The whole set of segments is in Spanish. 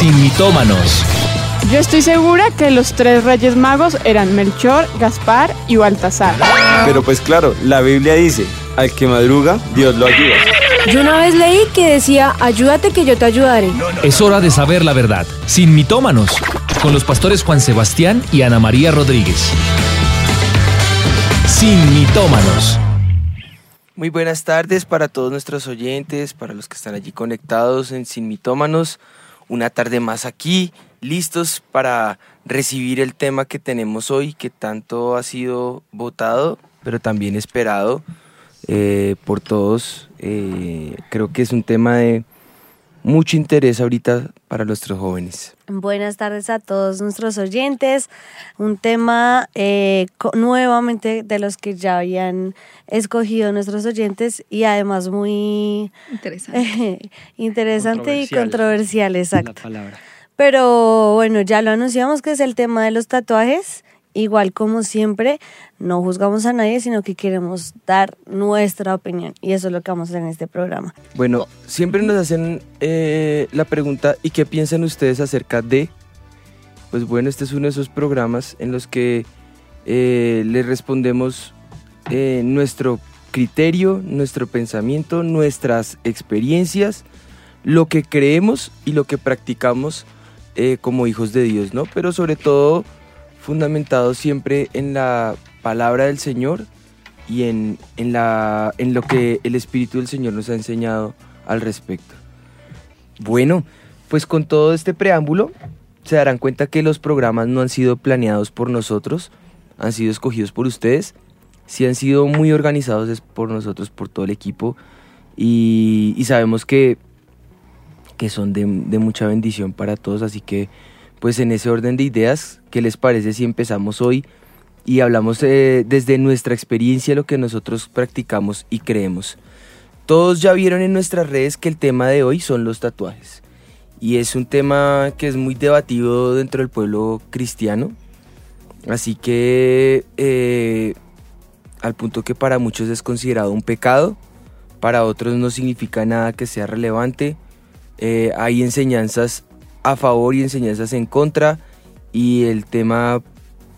Sin mitómanos. Yo estoy segura que los tres reyes magos eran Melchor, Gaspar y Baltasar. Pero pues claro, la Biblia dice, al que madruga, Dios lo ayuda. Yo una vez leí que decía, ayúdate que yo te ayudaré. Es hora de saber la verdad. Sin mitómanos. Con los pastores Juan Sebastián y Ana María Rodríguez. Sin mitómanos. Muy buenas tardes para todos nuestros oyentes, para los que están allí conectados en Sin Mitómanos. Una tarde más aquí, listos para recibir el tema que tenemos hoy, que tanto ha sido votado, pero también esperado eh, por todos. Eh, creo que es un tema de mucho interés ahorita para nuestros jóvenes. Buenas tardes a todos nuestros oyentes. Un tema eh, nuevamente de los que ya habían escogido nuestros oyentes y además muy interesante, interesante y controversial, exacto. Pero bueno, ya lo anunciamos que es el tema de los tatuajes. Igual como siempre, no juzgamos a nadie, sino que queremos dar nuestra opinión. Y eso es lo que vamos a hacer en este programa. Bueno, siempre nos hacen eh, la pregunta, ¿y qué piensan ustedes acerca de? Pues bueno, este es uno de esos programas en los que eh, les respondemos eh, nuestro criterio, nuestro pensamiento, nuestras experiencias, lo que creemos y lo que practicamos como hijos de Dios, ¿no? Pero sobre todo fundamentado siempre en la palabra del Señor y en, en, la, en lo que el Espíritu del Señor nos ha enseñado al respecto. Bueno, pues con todo este preámbulo, se darán cuenta que los programas no han sido planeados por nosotros, han sido escogidos por ustedes, sí han sido muy organizados por nosotros, por todo el equipo, y, sabemos que, que son de, de mucha bendición para todos, así que pues en ese orden de ideas, ¿qué les parece si empezamos hoy y hablamos eh, desde nuestra experiencia lo que nosotros practicamos y creemos? Todos ya vieron en nuestras redes que el tema de hoy son los tatuajes. Y es un tema que es muy debatido dentro del pueblo cristiano. Así que eh, al punto que para muchos es considerado un pecado, para otros no significa nada que sea relevante. Eh, hay enseñanzas a favor y enseñanzas en contra y el tema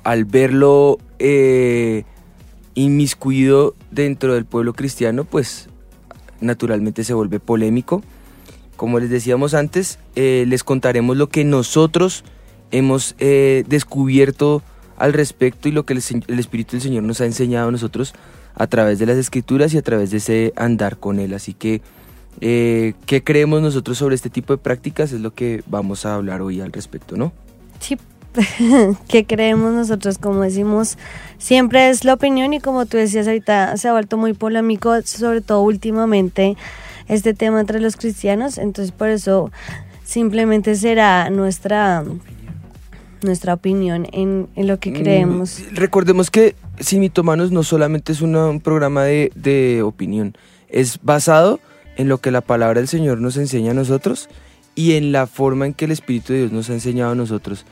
al verlo eh, inmiscuido dentro del pueblo cristiano pues naturalmente se vuelve polémico. Como les decíamos antes, eh, les contaremos lo que nosotros hemos eh, descubierto al respecto y lo que el, el, Espíritu del Señor nos ha enseñado a nosotros a través de las escrituras y a través de ese andar con Él. Así que eh, ¿Qué creemos nosotros sobre este tipo de prácticas? Es lo que vamos a hablar hoy al respecto, ¿no? Sí, ¿qué creemos nosotros? Como decimos, siempre es la opinión y como tú decías ahorita, se ha vuelto muy polémico, sobre todo últimamente, este tema entre los cristianos, entonces por eso simplemente será nuestra nuestra opinión en, lo que mm, creemos. recordemos que Sin Mitomanos no solamente es un programa de, de opinión, es basado en lo que la palabra del Señor nos enseña a nosotros y en la forma en que el Espíritu de Dios nos ha enseñado a nosotros.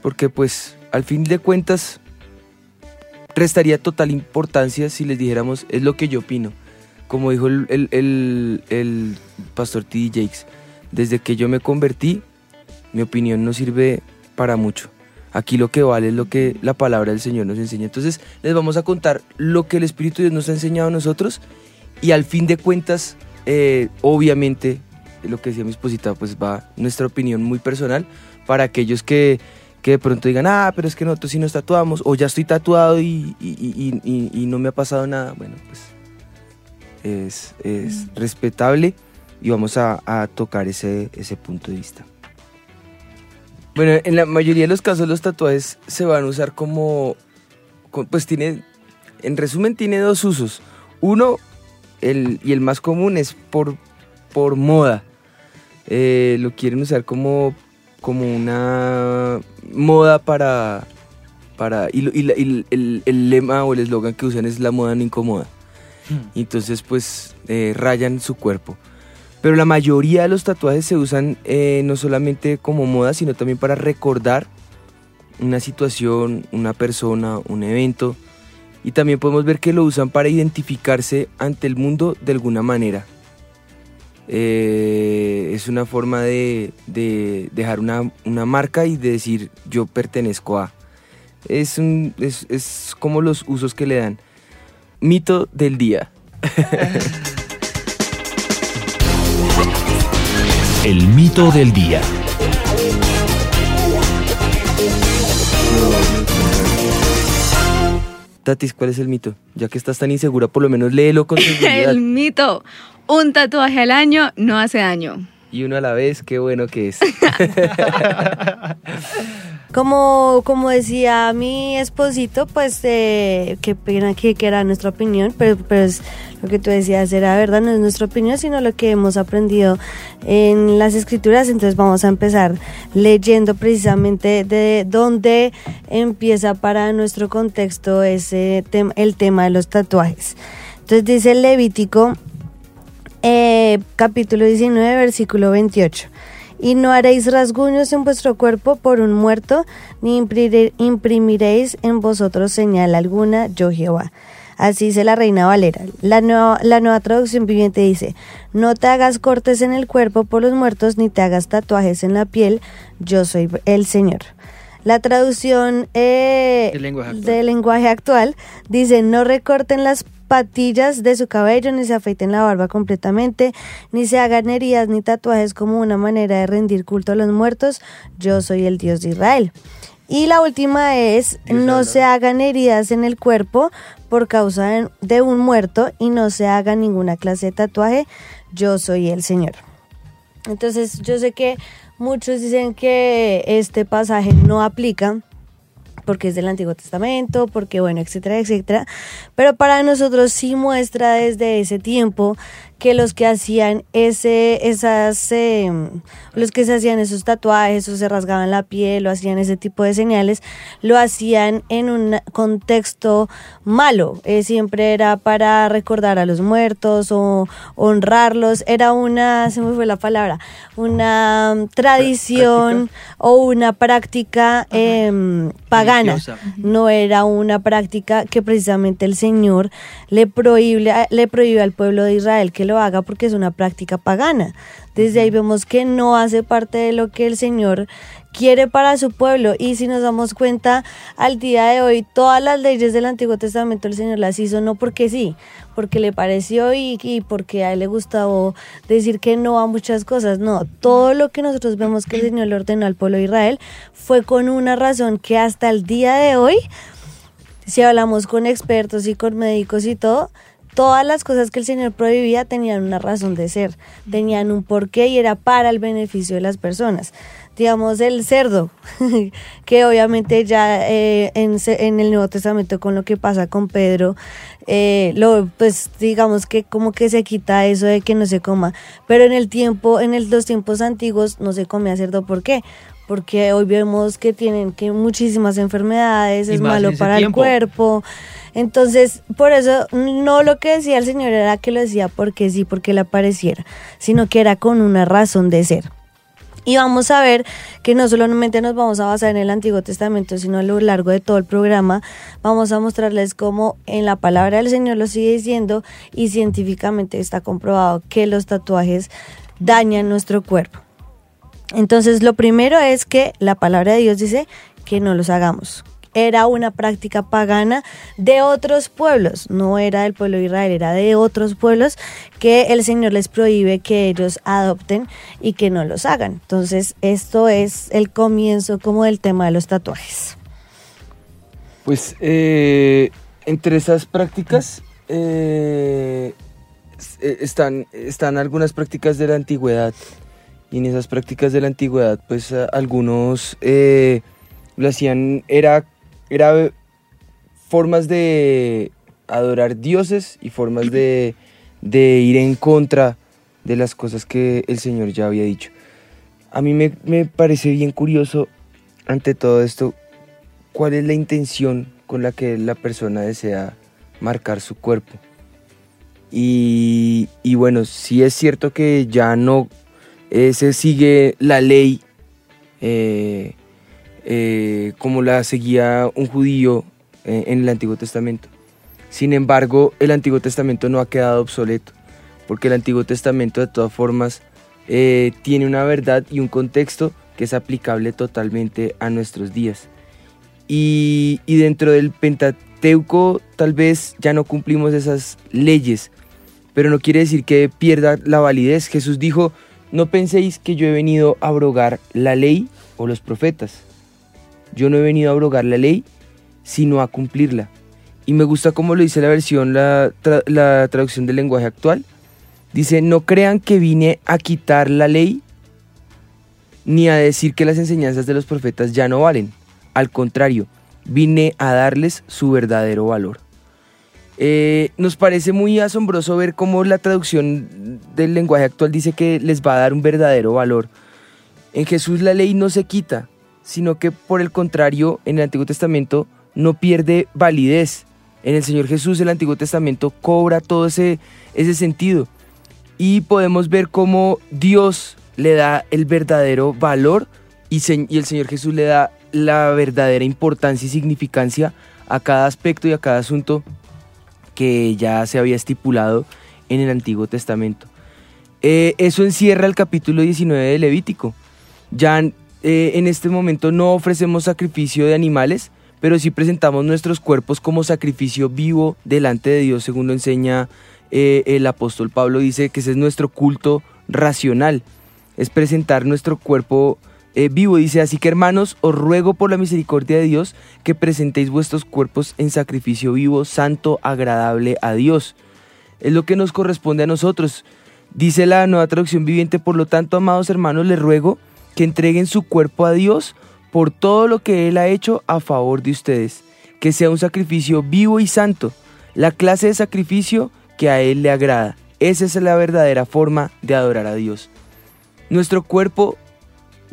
Porque pues al fin de cuentas restaría total importancia si les dijéramos es lo que yo opino. Como dijo el, el pastor T.D. Jakes, desde que yo me convertí, mi opinión no sirve para mucho. Aquí lo que vale es lo que la palabra del Señor nos enseña. Entonces les vamos a contar lo que el Espíritu de Dios nos ha enseñado a nosotros y al fin de cuentas eh, obviamente, lo que decía mi esposita, pues va nuestra opinión muy personal para aquellos que, que de pronto digan, ah, pero es que nosotros sí nos tatuamos, o ya estoy tatuado y, y, no me ha pasado nada. Bueno, pues es, es mm. respetable y vamos a, a, tocar ese, ese punto de vista. Bueno, en la mayoría de los casos los tatuajes se van a usar como, pues tiene, en resumen tiene dos usos. Uno, y el más común es por, por moda. Eh, lo quieren usar como, como una moda para... para y, el, lema o el eslogan que usan es la moda no incomoda. Hmm. Entonces pues eh, rayan su cuerpo. Pero la mayoría de los tatuajes se usan eh, no solamente como moda, sino también para recordar una situación, una persona, un evento y también podemos ver que lo usan para identificarse ante el mundo de alguna manera. Eh, es una forma de, de dejar una, una, marca y de decir yo pertenezco a. Es, es, es como los usos que le dan. Mito del día. El mito del día. Tatis, ¿cuál es el mito? Ya que estás tan insegura, por lo menos léelo con seguridad. el mito. Un tatuaje al año no hace daño. Y uno a la vez, qué bueno que es. Como, como decía mi esposito, pues eh, qué pena que, que, era nuestra opinión, pero, pero es, lo que tú decías era verdad, no es nuestra opinión, sino lo que hemos aprendido en las escrituras. Entonces vamos a empezar leyendo precisamente de dónde empieza para nuestro contexto ese tema, el tema de los tatuajes. Entonces dice Levítico, eh, capítulo 19, versículo 28 y no haréis rasguños en vuestro cuerpo por un muerto, ni imprimiréis en vosotros señal alguna, yo Jehová. Así dice la reina Valera. La nueva, la nueva traducción viviente dice, no te hagas cortes en el cuerpo por los muertos, ni te hagas tatuajes en la piel, yo soy el Señor. La traducción eh, del lenguaje actual dice, no recorten las patillas de su cabello, ni se afeiten la barba completamente, ni se hagan heridas ni tatuajes como una manera de rendir culto a los muertos. Yo soy el Dios de Israel. Y la última es, no se hagan heridas en el cuerpo por causa de un muerto y no se haga ninguna clase de tatuaje. Yo soy el Señor. Entonces yo sé que muchos dicen que este pasaje no aplica porque es del Antiguo Testamento, porque bueno, etcétera, etcétera. Pero para nosotros sí muestra desde ese tiempo que los que hacían ese, esas, em, los que se hacían esos tatuajes o se rasgaban la piel o hacían ese tipo de señales, lo hacían en un contexto malo. Eh, siempre era para recordar a los muertos o honrarlos. Era una, se me fue la palabra, una tradición o una práctica em, pagana. No era una práctica que precisamente el Señor le prohíbe, le prohíbe al pueblo de Israel que lo haga porque es una práctica pagana. Desde ahí vemos que no hace parte de lo que el Señor quiere para su pueblo. Y si nos damos cuenta, al día de hoy, todas las leyes del Antiguo Testamento el Señor las hizo no porque sí, porque le pareció y, y, porque a él le gustaba decir que no a muchas cosas. No, todo lo que nosotros vemos que el Señor le ordenó al pueblo de Israel fue con una razón que hasta el día de hoy, si hablamos con expertos y con médicos y todo, todas las cosas que el Señor prohibía tenían una razón de ser, tenían un porqué y era para el beneficio de las personas. Digamos, el cerdo, que obviamente ya eh, en, en, el Nuevo Testamento con lo que pasa con Pedro, eh, lo, pues digamos que como que se quita eso de que no se coma, pero en el tiempo, en el, los tiempos antiguos no se comía cerdo, ¿por qué? Porque hoy vemos que tienen que muchísimas enfermedades, es malo para el cuerpo. Entonces, por eso no lo que decía el Señor era que lo decía porque sí, porque le apareciera, sino que era con una razón de ser. Y vamos a ver que no solamente nos vamos a basar en el Antiguo Testamento, sino a lo largo de todo el programa vamos a mostrarles cómo en la palabra del Señor lo sigue diciendo y científicamente está comprobado que los tatuajes dañan nuestro cuerpo. Entonces lo primero es que la palabra de Dios dice que no los hagamos, era una práctica pagana de otros pueblos, no era del pueblo de Israel, era de otros pueblos que el Señor les prohíbe que ellos adopten y que no los hagan. Entonces, esto es el comienzo como del tema de los tatuajes. Pues eh, entre esas prácticas eh, eh, están, están algunas prácticas de la antigüedad. Y en esas prácticas de la antigüedad, pues algunos lo hacían, era era formas de adorar dioses y formas de, ir en contra de las cosas que el Señor ya había dicho. A mí me, parece bien curioso, ante todo esto, cuál es la intención con la que la persona desea marcar su cuerpo. Y, bueno, si es cierto que ya no se sigue la ley eh, eh, como la seguía un judío eh, en el Antiguo Testamento. Sin embargo, el Antiguo Testamento no ha quedado obsoleto. porque el Antiguo Testamento de todas formas tiene una verdad y un contexto que es aplicable totalmente a nuestros días. Y dentro del Pentateuco tal vez ya no cumplimos esas leyes, pero no quiere decir que pierda la validez. Jesús dijo, no penséis que yo he venido a abrogar la ley o los profetas. Yo no he venido a abrogar la ley, sino a cumplirla. Y me gusta como lo dice la versión, la, tra- la traducción del lenguaje actual. Dice, no crean que vine a quitar la ley, ni a decir que las enseñanzas de los profetas ya no valen. Al contrario, vine a darles su verdadero valor. Eh, nos parece muy asombroso ver cómo la traducción del lenguaje actual dice que les va a dar un verdadero valor. En Jesús la ley no se quita, sino que por el contrario, en el Antiguo Testamento no pierde validez. En el Señor Jesús el Antiguo Testamento cobra todo ese, ese sentido. Y podemos ver cómo Dios le da el verdadero valor y, el Señor Jesús le da la verdadera importancia y significancia a cada aspecto y a cada asunto que ya se había estipulado en el Antiguo Testamento. Eh, eso encierra el capítulo 19 de Levítico. Ya eh, en este momento no ofrecemos sacrificio de animales, pero sí presentamos nuestros cuerpos como sacrificio vivo delante de Dios, según lo enseña eh, el apóstol Pablo. Dice que ese es nuestro culto racional, es presentar nuestro cuerpo eh, vivo. Dice, así que hermanos, os ruego por la misericordia de Dios que presentéis vuestros cuerpos en sacrificio vivo, santo, agradable a Dios. Es lo que nos corresponde a nosotros. Dice la nueva traducción viviente, por lo tanto, amados hermanos, les ruego que entreguen su cuerpo a Dios por todo lo que Él ha hecho a favor de ustedes, que sea un sacrificio vivo y santo, la clase de sacrificio que a Él le agrada. Esa es la verdadera forma de adorar a Dios. Nuestro cuerpo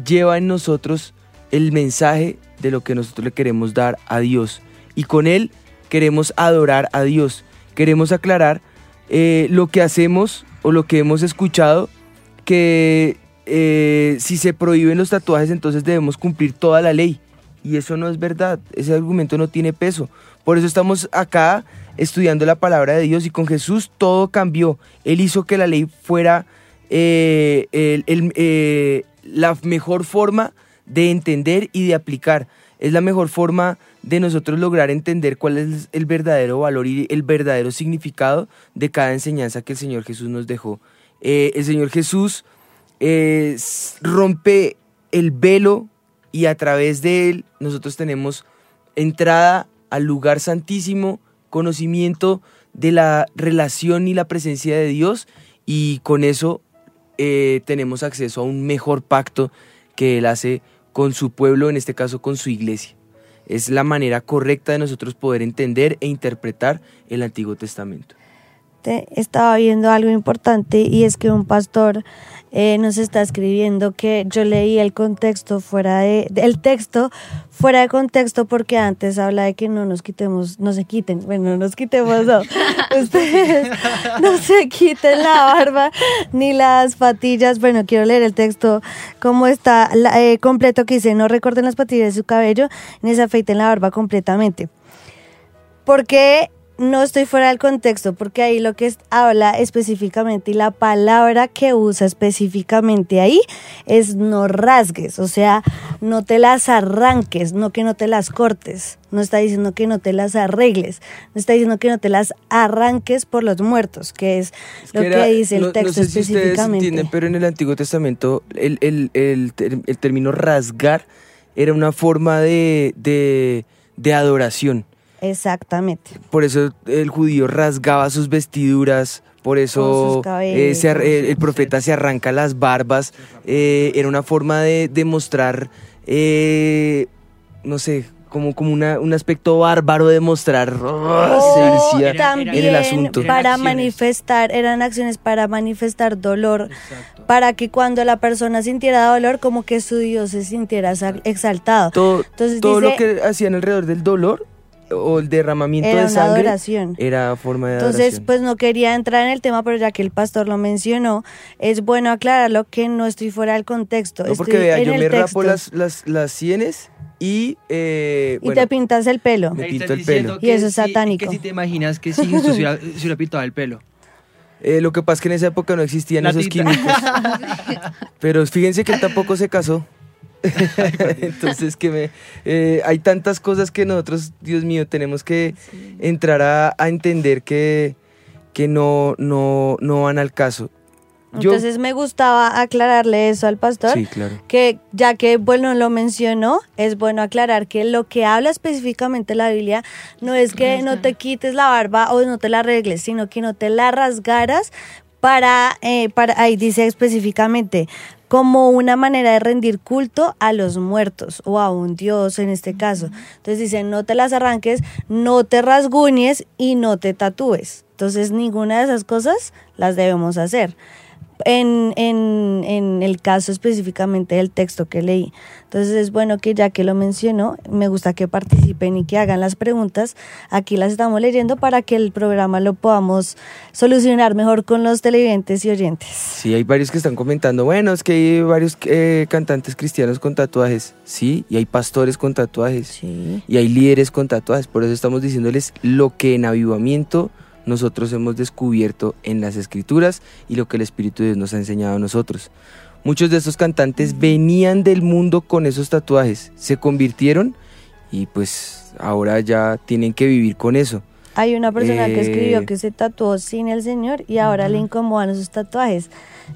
lleva en nosotros el mensaje de lo que nosotros le queremos dar a Dios y con Él queremos adorar a Dios. Queremos aclarar eh, lo que hacemos o lo que hemos escuchado que eh, si se prohíben los tatuajes entonces debemos cumplir toda la ley. Y eso no es verdad, ese argumento no tiene peso. Por eso estamos acá estudiando la palabra de Dios y con Jesús todo cambió. Él hizo que la ley fuera eh, el- la mejor forma de entender y de aplicar. Es la mejor forma de nosotros lograr entender cuál es el verdadero valor y el verdadero significado de cada enseñanza que el Señor Jesús nos dejó. Eh, el Señor Jesús eh, rompe el velo y a través de él nosotros tenemos entrada al lugar santísimo, conocimiento de la relación y la presencia de Dios y con eso eh, tenemos acceso a un mejor pacto que Él hace con su pueblo, en este caso con su iglesia. Es la manera correcta de nosotros poder entender e interpretar el Antiguo Testamento. Te- estaba viendo algo importante y es que un pastor eh, nos está escribiendo que yo leí el contexto fuera de, el texto fuera de contexto porque antes habla de que no nos quitemos, no se quiten, bueno, no nos quitemos, no, ustedes no se quiten la barba ni las patillas, bueno, quiero leer el texto como está eh, completo que dice, no recorten las patillas de su cabello ni se afeiten la barba completamente. Porque no estoy fuera del contexto, porque ahí lo que es- habla específicamente y la palabra que usa específicamente ahí es no rasgues, o sea, no te las arranques, no que no te las cortes, no está diciendo que no te las arregles, no está diciendo que no te las arranques por los muertos, que es, lo que, era- dice el no- texto no sé si ustedes específicamente. entienden, pero en el Antiguo Testamento el, el- el el término rasgar era una forma de, de, de adoración. Exactamente. Por eso el judío rasgaba sus vestiduras, por eso eh, se el profeta se arranca las barbas. eh, era una forma de demostrar, eh, no sé, como, como una- un aspecto bárbaro de mostrar O sevicia también en el asunto. para manifestar, eran acciones para manifestar dolor, Exacto. para que cuando la persona sintiera dolor, como que su Dios se sintiera exaltado. Todo, Entonces todo lo que hacían alrededor del dolor o el derramamiento Era de una sangre adoración. era forma de Entonces, adoración. pues no quería entrar en el tema, pero ya que el pastor lo mencionó, es bueno aclararlo que no estoy fuera del contexto. no, estoy porque vea, en yo el me texto. rapo las, las, las sienes y, eh, Y bueno, te pintas el pelo. Me pinto el pelo. Y eso es si- satánico. Que si te imaginas que si Jesús se hubiera, se hubiera pintado el pelo. Eh, lo que pasa es que en esa época no existían La esos tita. químicos. Pero fíjense que él tampoco se casó. Entonces que me eh, hay tantas cosas que nosotros, Dios mío, tenemos que entrar a, a entender que, que no, no, no van al caso. Yo- Entonces me gustaba aclararle eso al pastor. sí, claro. que ya que bueno lo mencionó, es bueno aclarar que lo que habla específicamente la Biblia no es que no te quites la barba o no te la arregles, sino que no te la rasgaras para, eh, para ahí dice específicamente como una manera de rendir culto a los muertos o a un dios en este caso. Entonces dice, no te las arranques, no te rasguñes y no te tatúes. Entonces ninguna de esas cosas las debemos hacer en, en, en el caso específicamente del texto que leí. Entonces es bueno que ya que lo mencionó, me gusta que participen y que hagan las preguntas. Aquí las estamos leyendo para que el programa lo podamos solucionar mejor con los televidentes y oyentes. Sí, hay varios que están comentando, bueno, es que hay varios eh, cantantes cristianos con tatuajes, sí, y hay pastores con tatuajes, Sí. y hay líderes con tatuajes, por eso estamos diciéndoles lo que en avivamiento nosotros hemos descubierto en las escrituras y lo que el Espíritu de Dios nos ha enseñado a nosotros. Muchos de estos cantantes venían del mundo con esos tatuajes, se convirtieron y pues ahora ya tienen que vivir con eso. Hay una persona que Eh, escribió que se tatuó sin el Señor y ahora le incomodan esos tatuajes.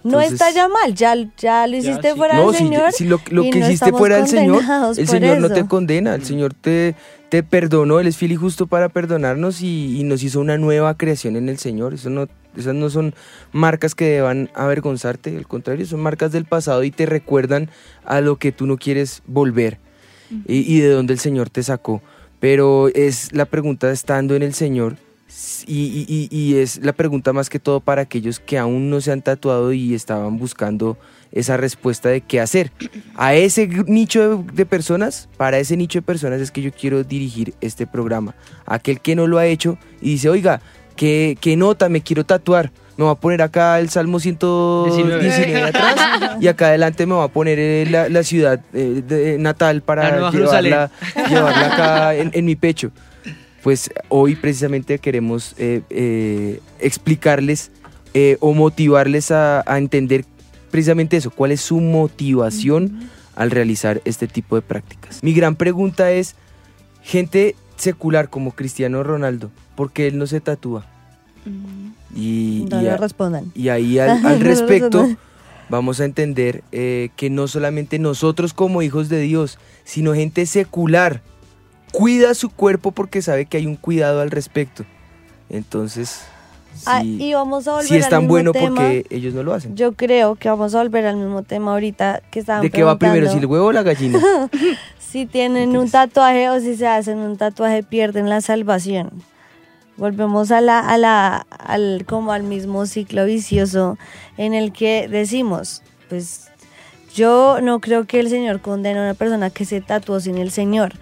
No Entonces- está ya mal, ya, ya lo hiciste sí. fuera No, del si, Señor. si lo, lo y que no hiciste fuera del Señor, el Señor no te eso. condena, el Señor te, te perdonó, Él es fiel y justo para perdonarnos y, y nos hizo una nueva creación en el Señor. Eso no, esas no son marcas que deban avergonzarte, al contrario, son marcas del pasado y te recuerdan a lo que tú no quieres volver y, y de dónde el Señor te sacó. Pero es la pregunta estando en el Señor y, y- y- es la pregunta más que todo para aquellos que aún no se han tatuado y estaban buscando esa respuesta de qué hacer. A ese nicho de, de personas, para ese nicho de personas es que yo quiero dirigir este programa. Aquel que no lo ha hecho y dice, oiga, ¿qué, qué nota me quiero tatuar? Me voy a poner acá el Salmo 119 atrás y acá adelante me voy a poner eh, la, la ciudad eh, de- natal para llevarla, llevarla acá en, en mi pecho. Pues hoy precisamente queremos eh, eh, explicarles eh, o motivarles a, a entender precisamente eso, cuál es su motivación al realizar este tipo de prácticas. Mi gran pregunta es, gente secular como Cristiano Ronaldo, ¿por qué él no se tatúa? Y, No y le a- respondan. y ahí al, respecto vamos a entender eh, que no solamente nosotros como hijos de Dios, sino gente secular cuida su cuerpo porque sabe que hay un cuidado al respecto. Entonces, Ah, si, y vamos a volver si es al tan mismo bueno tema. porque ellos no lo hacen. Yo creo que vamos a volver al mismo tema ahorita que estaban ¿De qué va primero, si el huevo o la gallina? Si tienen un tatuaje o si se hacen un tatuaje pierden la salvación. Volvemos a la, a la, al, como al mismo ciclo vicioso en el que decimos, pues yo no creo que el Señor condene a una persona que se tatuó sin el Señor.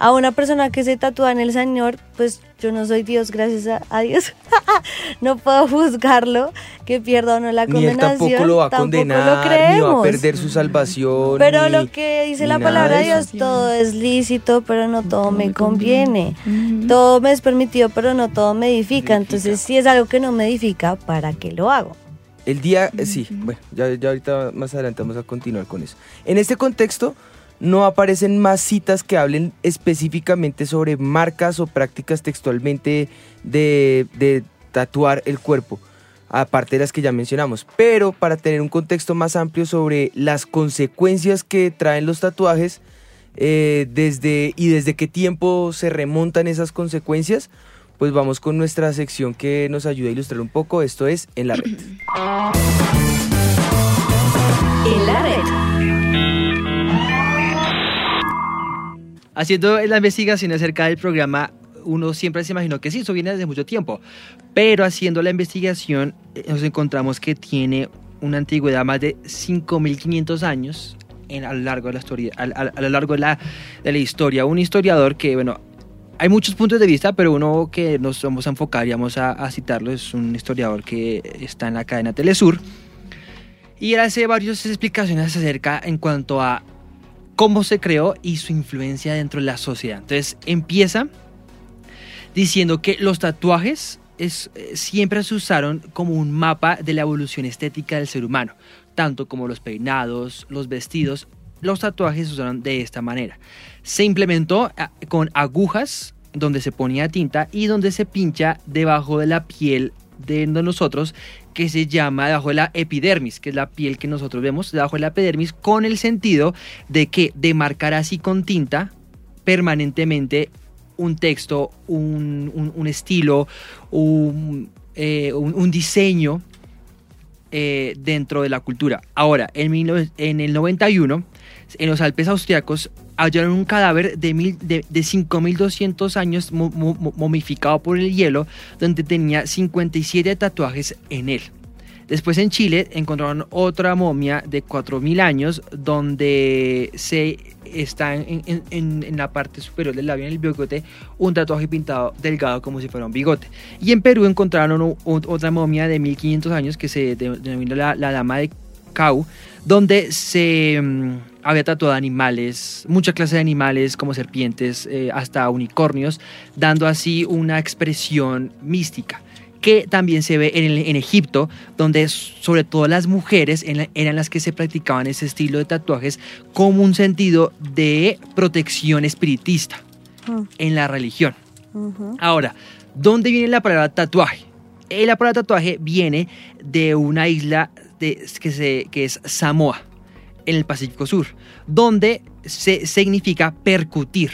A una persona que se tatúa en el Señor, pues yo no soy Dios, gracias a, a Dios. no puedo juzgarlo, que pierda o no la ni él condenación. tampoco lo va a tampoco lo condenar, ni va a perder su salvación. Pero ni- lo que dice la palabra de. Dios, todo es lícito, pero no todo me me conviene. Todo me es permitido, pero no todo me edifica. Edifica. Entonces, si es algo que no me edifica, ¿para qué lo hago? El día, eh, sí, bueno, ya, ya ahorita más adelante vamos a continuar con eso. En este contexto, no aparecen más citas que hablen específicamente sobre marcas o prácticas textualmente de, de tatuar el cuerpo, aparte de las que ya mencionamos. Pero para tener un contexto más amplio sobre las consecuencias que traen los tatuajes, eh, desde, y desde qué tiempo se remontan esas consecuencias, pues vamos con nuestra sección que nos ayuda a ilustrar un poco. Esto es En la Red. En la red. Haciendo la investigación acerca del programa, uno siempre se imaginó que sí, eso viene desde mucho tiempo. Pero haciendo la investigación, eh, nos encontramos que tiene una antigüedad más de 5.500 años en, a lo largo de la historia, a, lo largo de la, de la historia. Un historiador que, bueno, hay muchos puntos de vista, pero uno que nos vamos a enfocar y vamos a, a citarlo es un historiador que está en la cadena Telesur. Y él hace varias explicaciones acerca en cuanto a cómo se creó y su influencia dentro de la sociedad. Entonces empieza diciendo que los tatuajes es, eh, siempre se usaron como un mapa de la evolución estética del ser humano, tanto como los peinados, los vestidos, los tatuajes se usaron de esta manera. Se implementó con agujas donde se ponía tinta y donde se pincha debajo de la piel de nosotros que se llama debajo de la epidermis, que es la piel que nosotros vemos debajo de la epidermis, con el sentido de que de marcar así con tinta permanentemente un texto, un, un- estilo, un, eh, un- un diseño eh, dentro de la cultura. Ahora, en, 19 en el 91, en los Alpes austriacos, hallaron un cadáver de, mil, de, de 5.200 años mo- mo- mo- momificado por el hielo, donde tenía 57 tatuajes en él. Después en Chile encontraron otra momia de 4.000 años donde se está en, en- en- la parte superior del labio, en el bigote, un tatuaje pintado delgado como si fuera un bigote. Y en Perú encontraron otra momia de 1.500 años que se de- denomina la, la Dama de Cau, donde se mm, había tatuado animales, mucha clase de animales como serpientes, eh, hasta unicornios, dando así una expresión mística que también se ve en, el- en Egipto, donde sobre todo las mujeres eran las que se practicaban ese estilo de tatuajes como un sentido de protección espiritista Mm, en la religión. ujú. Ahora, ¿dónde viene la palabra tatuaje? Eh, la palabra tatuaje viene de una isla de- que, se- que es Samoa, en el Pacífico Sur, donde se significa percutir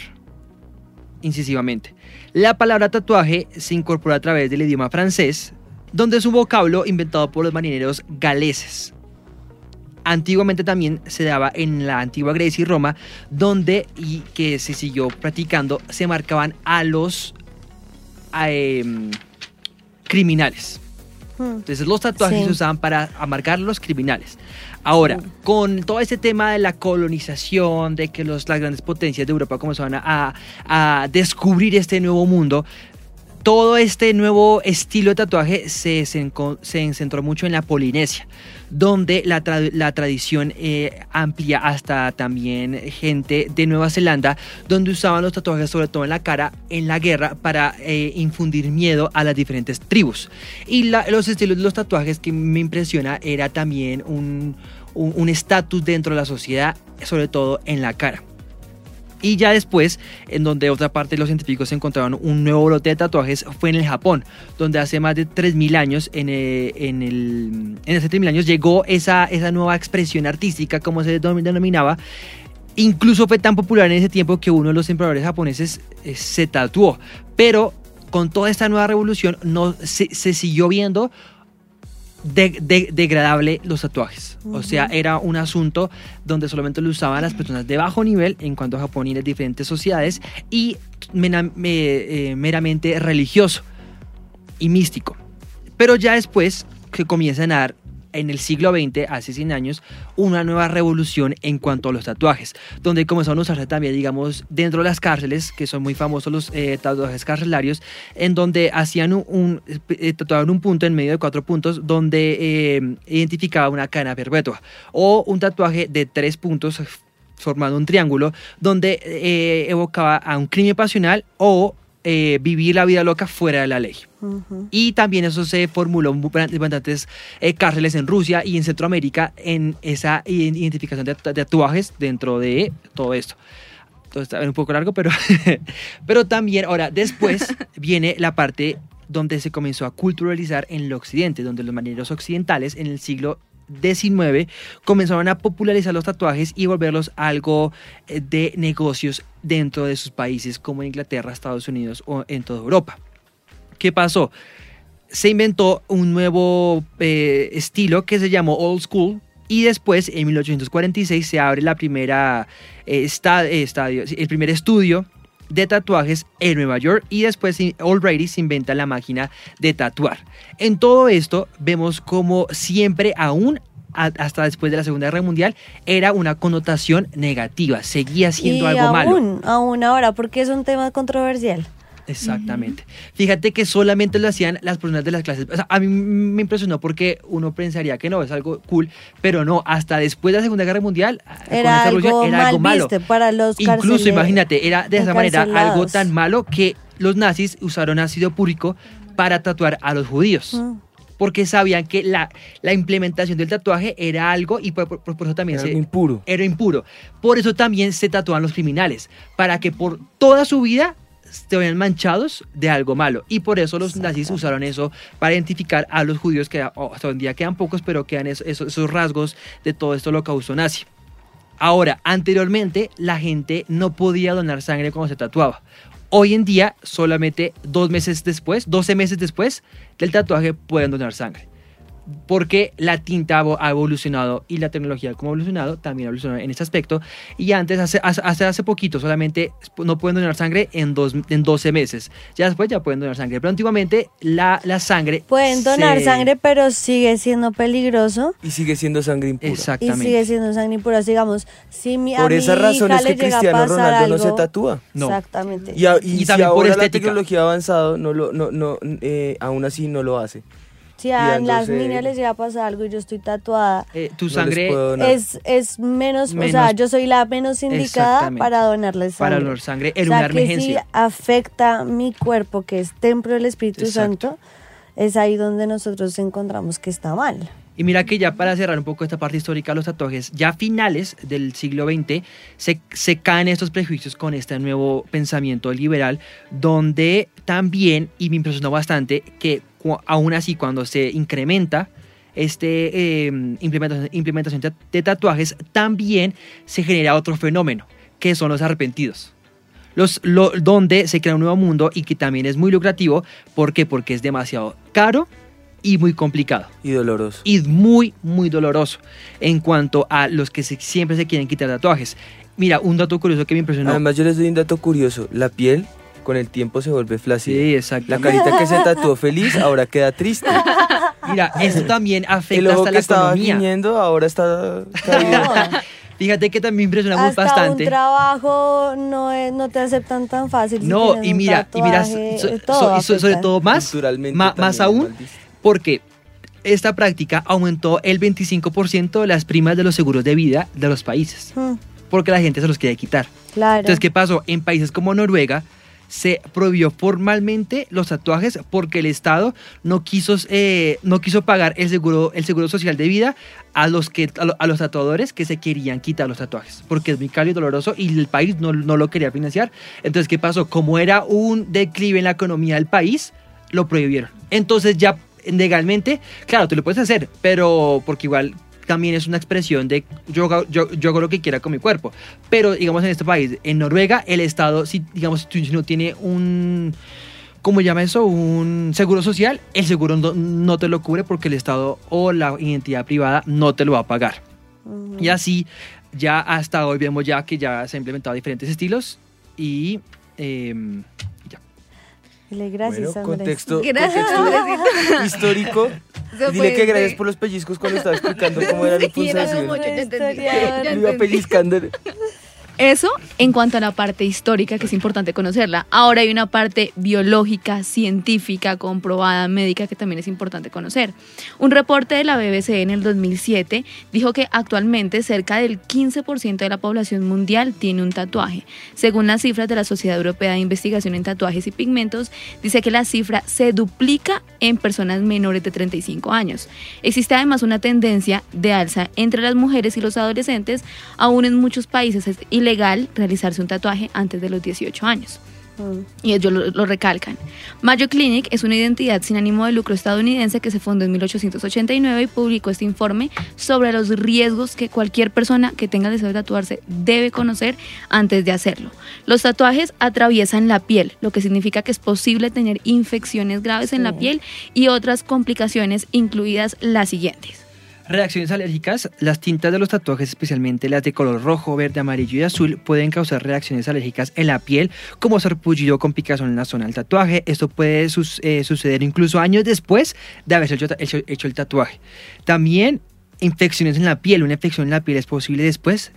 incisivamente. La palabra tatuaje se incorpora a través del idioma francés, donde es un vocablo inventado por los marineros galeses. Antiguamente también se daba en la antigua Grecia y Roma, donde y que se siguió practicando, se marcaban a los em, criminales. Mm. Entonces los tatuajes Sí. se usaban para marcar a los criminales. Ahora, con todo este tema de la colonización, de que los, las grandes potencias de Europa comenzaban a, a descubrir este nuevo mundo, todo este nuevo estilo de tatuaje se, se, centró mucho en la Polinesia, donde la, tra- la tradición eh, amplia hasta también gente de Nueva Zelanda, donde usaban los tatuajes sobre todo en la cara en la guerra para eh, infundir miedo a las diferentes tribus. Y la- los estilos de los tatuajes que me impresiona era también un un- un estatus dentro de la sociedad, sobre todo en la cara. Y ya después, en donde otra parte de los científicos encontraron un nuevo lote de tatuajes, fue en el Japón, donde hace más de 3.000 años, en, eh, en, el, en hace 3.000 años, llegó esa, esa nueva expresión artística, como se denom- denominaba. Incluso fue tan popular en ese tiempo que uno de los emperadores japoneses eh, se tatuó. Pero con toda esta nueva revolución, no, se siguió viendo de- de- degradable los tatuajes. O sea, era un asunto donde solamente lo usaban las personas de bajo nivel en cuanto a Japón y las diferentes sociedades y mena- me- eh, meramente religioso y místico. Pero ya después que comienzan a dar en el siglo XX, hace 100 años, una nueva revolución en cuanto a los tatuajes, donde comenzaron a usarse también, digamos, dentro de las cárceles, que son muy famosos los eh, tatuajes carcelarios, en donde hacían un, un eh, tatuaban un punto en medio de cuatro puntos, donde eh, identificaba una cadena perpetua, o un tatuaje de tres puntos formando un triángulo, donde eh, evocaba a un crimen pasional o eh, vivir la vida loca fuera de la ley. Y también eso se formuló en bastantes eh, cárceles en Rusia y en Centroamérica en esa identificación de, de tatuajes dentro de todo esto. Todo está un poco largo, pero, pero también, ahora, después viene la parte donde se comenzó a culturalizar en el occidente, donde los marineros occidentales en el siglo Comenzaron a popularizar los tatuajes y volverlos algo eh, de negocios dentro de sus países como Inglaterra, Estados Unidos o en toda Europa. ¿Qué pasó? Se inventó un nuevo eh, estilo que se llamó Old School y después en 1846 se abre la primera eh, esta- estadio, el primer estudio de tatuajes en Nueva York y después already se inventa la máquina de tatuar. En todo esto vemos como siempre aún hasta después de la Segunda Guerra Mundial era una connotación negativa, seguía siendo y algo malo. aún, aún ahora, porque es un tema controversial. Exactamente. Fíjate que solamente lo hacían las personas de las clases. O sea, a mí me impresionó porque uno pensaría que no, es algo cool, pero no, hasta después de la Segunda Guerra Mundial ah, con Era esta algo revolución, era mal algo malo. para los Incluso, imagínate, era de esa manera algo tan malo que los nazis usaron ácido púrico para tatuar a los judíos. Porque sabían que la, la implementación del tatuaje era algo y por, por- por eso también Era se, impuro. era impuro. Por eso también se tatúan los criminales, para que por toda su vida se vayan manchados de algo malo. Y por eso los nazis usaron eso para identificar a los judíos, que hasta hoy en día quedan pocos, pero quedan eso- eso- esos rasgos de todo esto holocausto nazi. Ahora, anteriormente la gente no podía donar sangre cuando se tatuaba. Hoy en día, solamente dos meses después, 12 meses después del tatuaje, pueden donar sangre. Porque la tinta ha evolucionado y la tecnología como ha evolucionado también ha evolucionado en este aspecto. Y antes, hace, hace, hace- hace poquito, solamente no pueden donar sangre en, dos, en 12 meses. Ya después ya pueden donar sangre. Pero antiguamente la, la sangre... Pueden donar se- sangre, pero sigue siendo peligroso. Y sigue siendo sangre impura. Y Exactamente. sigue siendo sangre impura. Digamos, si mi, a Por mi esa razón hija es que Cristiano Ronaldo no se algo- tatúa. No. Exactamente. Y, a- y Y si también por ahora la estética. tecnología ha avanzado, no lo, no, no, eh, aún así no lo hace. Si a las niñas les llega a pasar algo y yo estoy tatuada, eh, tu No sangre puedo donar. es, es menos, o Menos- sea, yo soy la menos indicada para donarles sangre. para donar sangre en o sea, una que emergencia. si afecta mi cuerpo, que es templo del Espíritu Exacto. Santo, es ahí donde nosotros encontramos que está mal. Y mira que ya para cerrar un poco esta parte histórica, los tatuajes, ya finales del siglo XX se, se caen estos prejuicios con este nuevo pensamiento liberal, donde también, y me impresionó bastante, que aún así cuando se incrementa este, eh, implementación, implementación de- tatuajes, también se genera otro fenómeno, que son los arrepentidos. Los, lo- donde se crea un nuevo mundo y que también es muy lucrativo. ¿Por qué? Porque es demasiado caro y muy complicado Y doloroso. y muy, muy doloroso en cuanto a los que se- siempre se quieren quitar tatuajes. Mira, un dato curioso que me impresionó. Además, yo les doy un dato curioso. La piel con el tiempo se vuelve flácida. sí, La exacto. carita que se tatuó feliz ahora queda triste. Mira, esto también El afecta ojo hasta que la estaba economía. guiñendo ahora está caído. Fíjate que también me impresiona muy Hasta bastante. un trabajo no, es- no te aceptan tan fácil. si No, tienes y un mira, y mira, so- todo so- sobre todo más, también más aún, mal visto. Porque esta práctica aumentó el 25% de las primas de los seguros de vida de los países, Mm, porque la gente se los quiere quitar. claro. Entonces, ¿qué pasó? En países como Noruega se prohibió formalmente los tatuajes porque el Estado no quiso, eh, no quiso pagar el seguro, el seguro social de vida a los, que, a, lo- a los tatuadores que se querían quitar los tatuajes, porque es muy caro y doloroso y el país no, no lo quería financiar. Entonces, ¿qué pasó? Como era un declive en la economía del país, lo prohibieron. Entonces ya legalmente, claro, tú lo puedes hacer, pero porque igual también es una expresión de yo, hago- yo, yo hago lo que quiera con mi cuerpo. Pero digamos en este país, en Noruega, el Estado, si digamos si no tiene un, ¿cómo llama eso? Un seguro social, el seguro no, no te lo cubre porque el Estado o la identidad privada no te lo va a pagar. Ujú. Y así, ya hasta hoy vemos ya que ya se han implementado diferentes estilos y... em, gracias, bueno, contexto, Gracias, contexto histórico. Dile que gracias por los pellizcos cuando estaba explicando cómo era la pulsación. yo iba pellizcando. Eso en cuanto a la parte histórica, que es importante conocerla. Ahora hay una parte biológica, científica, comprobada, médica, que también es importante conocer. Un reporte de la BBC en el 2007 dijo que actualmente cerca del 15% de la población mundial tiene un tatuaje. Según las cifras de la Sociedad Europea de Investigación en Tatuajes y Pigmentos, dice que la cifra se duplica en personas menores de 35 años. Existe además una tendencia de alza entre las mujeres y los adolescentes. Aún en muchos países es ilegal realizarse un tatuaje antes de los 18 años. Y ellos lo, lo recalcan. Mayo Clinic es una identidad sin ánimo de lucro estadounidense que se fundó en 1889 y publicó este informe sobre los riesgos que cualquier persona que tenga deseo de tatuarse debe conocer antes de hacerlo. Los tatuajes atraviesan la piel, lo que significa que es posible tener infecciones graves en la piel y otras complicaciones, incluidas las siguientes. Reacciones alérgicas. Las tintas de los tatuajes, especialmente las de color rojo, verde, amarillo y azul, pueden causar reacciones alérgicas en la piel, como sarpullido con picazón en la zona del tatuaje. Esto puede eh, suceder incluso años después de haberse hecho el tatuaje. También infecciones en la piel. Una infección en la piel es posible después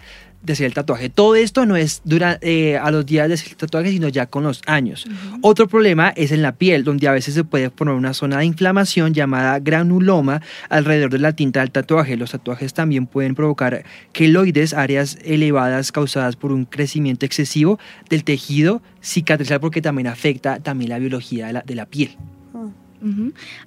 de hacer el tatuaje. Todo esto no es dura, eh, a los días de hacer el tatuaje, sino ya con los años. Otro problema es en la piel, donde a veces se puede formar una zona de inflamación llamada granuloma alrededor de la tinta del tatuaje. Los tatuajes también pueden provocar queloides, áreas elevadas causadas por un crecimiento excesivo del tejido cicatrizal, porque también afecta también la biología de la, de la piel.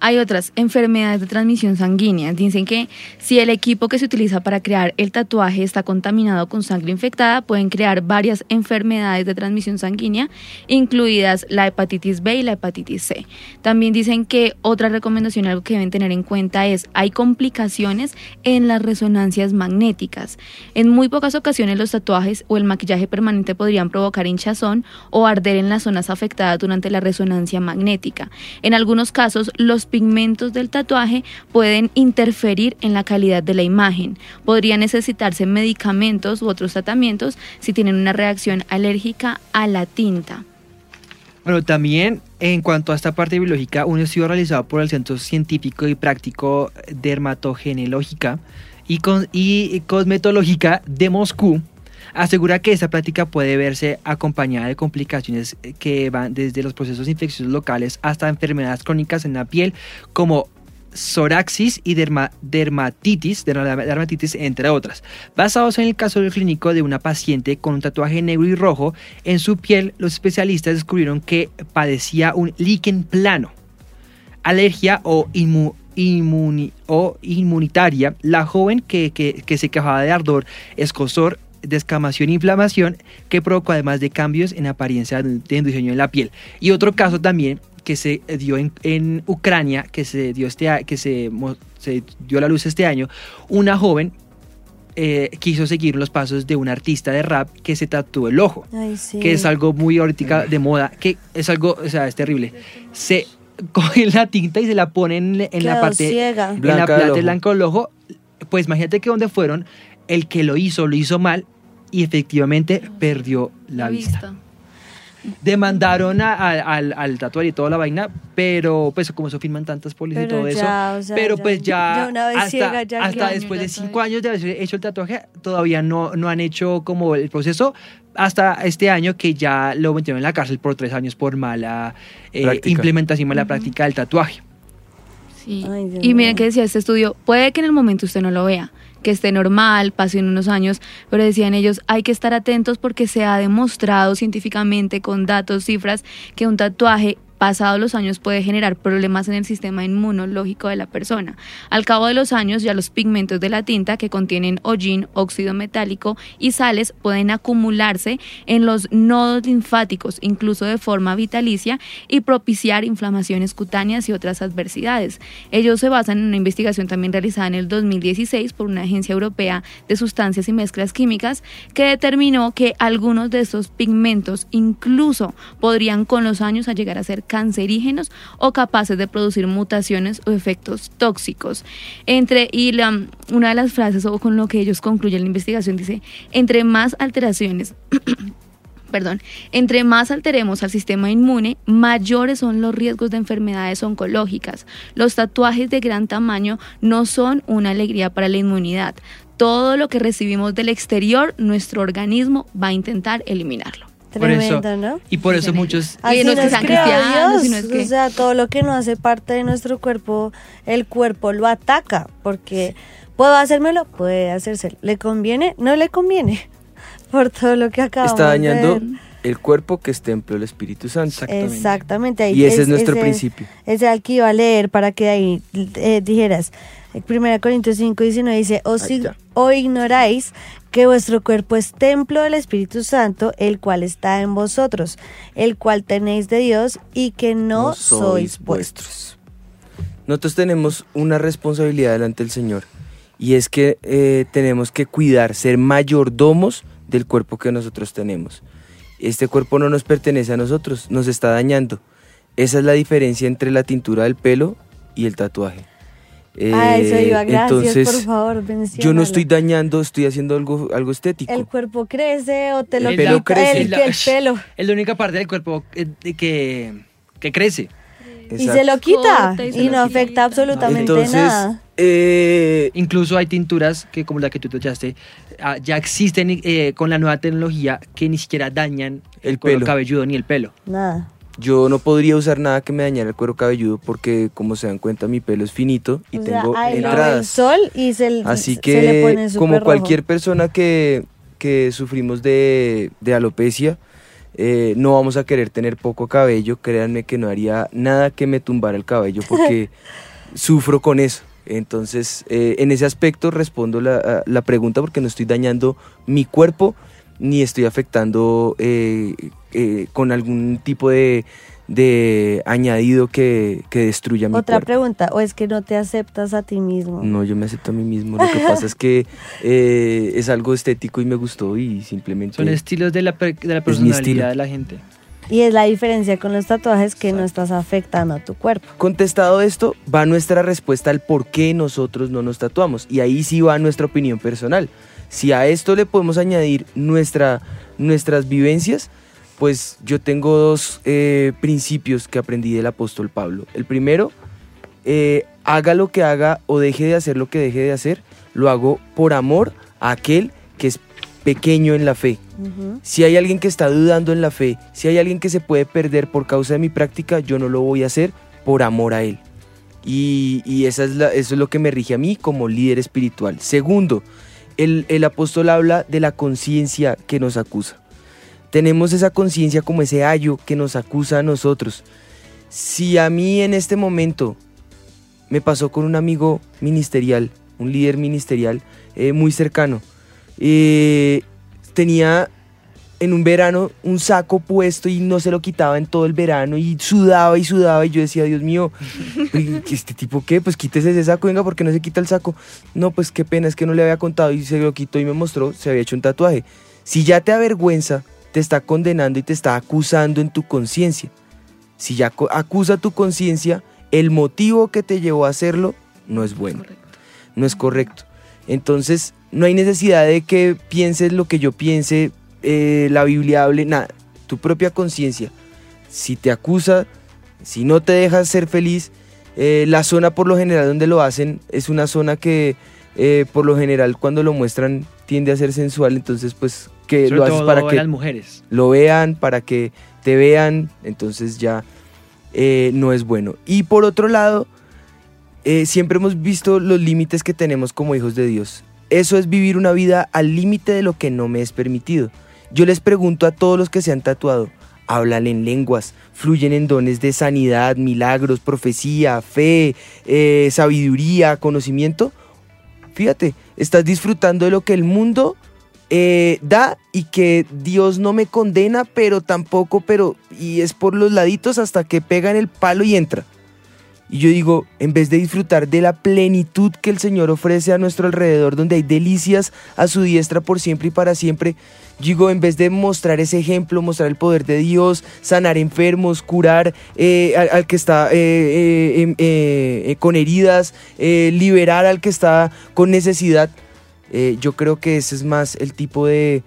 Hay otras enfermedades de transmisión sanguínea. Dicen que si el equipo que se utiliza para crear el tatuaje está contaminado con sangre infectada, pueden crear varias enfermedades de transmisión sanguínea, incluidas la hepatitis B y la hepatitis C. También dicen que otra recomendación, algo que deben tener en cuenta es, hay complicaciones en las resonancias magnéticas. En muy pocas ocasiones los tatuajes o el maquillaje permanente podrían provocar hinchazón o arder en las zonas afectadas durante la resonancia magnética. En algunos casos, los pigmentos del tatuaje pueden interferir en la calidad de la imagen. Podría necesitarse medicamentos u otros tratamientos si tienen una reacción alérgica a la tinta. Bueno, también en cuanto a esta parte biológica, un estudio realizado por el Centro Científico y Práctico Dermatogenológica y, y Cosmetológica de Moscú asegura que esta práctica puede verse acompañada de complicaciones que van desde los procesos infecciosos locales hasta enfermedades crónicas en la piel como psoriasis y derma- dermatitis, derma- dermatitis, entre otras. Basados en el caso del clínico de una paciente con un tatuaje negro y rojo en su piel, los especialistas descubrieron que padecía un líquen plano, alergia o, inmu- inmuni- o inmunitaria. La joven que, que- que se quejaba de ardor, escosor, descamación e inflamación que provocó además de cambios en apariencia de de diseño en la piel. Y otro caso también que se dio en, en Ucrania, que se dio este a- que se, dio a la luz este año, una joven eh, quiso seguir los pasos de un artista de rap que se tatuó el ojo Ay, sí. que es algo muy ahorita de moda, que es algo, o sea, es terrible. Se coge la tinta y se la ponen en la parte ciega. en Blanca la del parte ojo. blanca del ojo. Pues imagínate que donde fueron, el que lo hizo, lo hizo mal y efectivamente perdió la, vista. Demandaron a- a- al, al tatuador y toda la vaina, pero pues como eso firman tantas pólizas y todo eso. ya, o sea, pero ya- pues ya, ya una vez hasta, ciega, ya hasta después de cinco años de haber hecho el tatuaje, todavía no, no han hecho como el proceso hasta este año que ya lo metieron en la cárcel por tres años por mala eh, implementación, mala práctica del tatuaje. Sí. Ay, Dios y miren que decía este estudio, puede que en el momento usted no lo vea, que esté normal, pasen unos años, pero decían ellos, hay que estar atentos porque se ha demostrado científicamente con datos, cifras, que un tatuaje pasados los años puede generar problemas en el sistema inmunológico de la persona. Al cabo de los años, ya los pigmentos de la tinta que contienen hollín, óxido metálico y sales pueden acumularse en los nodos linfáticos, incluso de forma vitalicia, y propiciar inflamaciones cutáneas y otras adversidades. Ellos se basan en una investigación también realizada en el 2016 por una agencia europea de sustancias y mezclas químicas que determinó que algunos de estos pigmentos incluso podrían con los años a llegar a ser cancerígenos o capaces de producir mutaciones o efectos tóxicos. Entre y la, una de las frases o con lo que ellos concluyen la investigación dice, entre más alteraciones perdón, entre más alteremos al sistema inmune, mayores son los riesgos de enfermedades oncológicas. Los tatuajes de gran tamaño no son una alegría para la inmunidad. Todo lo que recibimos del exterior, nuestro organismo va a intentar eliminarlo. Por eso- Tremendo, ¿no? Y por eso muchos... Así no es que nos sean creó cristianos, Dios. sino es que- O sea, todo lo que no hace parte de nuestro cuerpo, el cuerpo lo ataca. Porque puedo hacérmelo, puede hacerse. ¿Le conviene? No le conviene. Por todo lo que acabamos Está dañando de ver. el cuerpo que es templo del Espíritu Santo. Exactamente. Exactamente. ahí Y ese es nuestro ese- principio. Ese al que iba a leer para que ahí eh, dijeras. 1 Corintios 5, 19 dice, o, si- o ignoráis que vuestro cuerpo es templo del Espíritu Santo, el cual está en vosotros, el cual tenéis de Dios y que no, sois vuestros. Nosotros tenemos una responsabilidad delante del Señor y es que eh, tenemos que cuidar, ser mayordomos del cuerpo que nosotros tenemos. Este cuerpo no nos pertenece a nosotros, nos está dañando. Esa es la diferencia entre la tintura del pelo y el tatuaje. Ah, eso Eh, iba, gracias, entonces, por favor, yo no estoy dañando, estoy haciendo algo, algo estético. El cuerpo crece o te lo El pelo quita crece. el, el pelo. Es la única parte del cuerpo eh, que, que crece. Y se lo quita Corta y se y lo no quita. afecta absolutamente Entonces, nada. eh, Incluso hay tinturas que, como la que tú tachaste, ah, ya existen eh, con la nueva tecnología que ni siquiera dañan el, El pelo. cabelludo ni el pelo. Nada. Yo no podría usar nada que me dañara el cuero cabelludo porque, como se dan cuenta, mi pelo es finito y O tengo el sol y se, Así se le que, pone como rojo. cualquier persona que, que sufrimos de, de alopecia, eh, no vamos a querer tener poco cabello, créanme que no haría nada que me tumbara el cabello porque sufro con eso. Entonces, eh, en ese aspecto respondo la, la, pregunta porque no estoy dañando mi cuerpo ni estoy afectando eh, con algún tipo de, de añadido que, que destruya mi Otra pregunta, ¿o es que no te aceptas a ti mismo? No, yo me acepto a mí mismo. Lo que pasa es que eh, es algo estético y me gustó y simplemente... Son estilos de la, de la personalidad de la gente. Y es la diferencia con los tatuajes que no estás afectando a tu cuerpo. Contestado esto, va nuestra respuesta al por qué nosotros no nos tatuamos. Y ahí sí va nuestra opinión personal. Si a esto le podemos añadir nuestra, nuestras vivencias, pues yo tengo dos eh, principios que aprendí del apóstol Pablo. El primero, eh, haga lo que haga o deje de hacer lo que deje de hacer, lo hago por amor a aquel que es pequeño en la fe. Si hay alguien que está dudando en la fe, si hay alguien que se puede perder por causa de mi práctica, yo no lo voy a hacer por amor a él. Y, esa es eso es lo que me rige a mí como líder espiritual. Segundo, el, el apóstol habla de la conciencia que nos acusa tenemos esa conciencia como ese ayo que nos acusa a nosotros. Si a mí en este momento me pasó con un amigo ministerial, un líder ministerial eh, muy cercano, eh, tenía en un verano un saco puesto y no se lo quitaba en todo el verano y sudaba y sudaba y yo decía, Dios mío, ¿este tipo qué? Pues quítese ese saco, venga, porque no se quita el saco? No, pues qué pena, es que no le había contado y se lo quitó y me mostró, se había hecho un tatuaje. Si ya te avergüenza te está condenando y te está acusando en tu conciencia. Si ya acusa tu conciencia, el motivo que te llevó a hacerlo no es bueno, no es correcto. Entonces, no hay necesidad de que pienses lo que yo piense, eh, la Biblia hable, nada. Tu propia conciencia, si te acusa, si no te dejas ser feliz, eh, la zona por lo general donde lo hacen es una zona que eh, por lo general cuando lo muestran tiende a ser sensual, entonces pues que lo haces para que las mujeres. lo vean, para que te vean, entonces ya eh, no es bueno. Y por otro lado, siempre hemos visto los límites que tenemos como hijos de Dios. Eso es vivir una vida al límite de lo que no me es permitido. Yo les pregunto a todos los que se han tatuado, hablan en lenguas, fluyen en dones de sanidad, milagros, profecía, fe, eh, sabiduría, conocimiento. Fíjate, estás disfrutando de lo que el mundo eh, da y que Dios no me condena, pero tampoco, pero, y es por los laditos hasta que pega en el palo y entra. Y yo digo, en vez de disfrutar de la plenitud que el Señor ofrece a nuestro alrededor, donde hay delicias a su diestra por siempre y para siempre, digo, en vez de mostrar ese ejemplo, mostrar el poder de Dios, sanar enfermos, curar eh, al, que está eh, em, con heridas, liberar al que está con necesidad, eh, yo creo que ese es más el tipo de,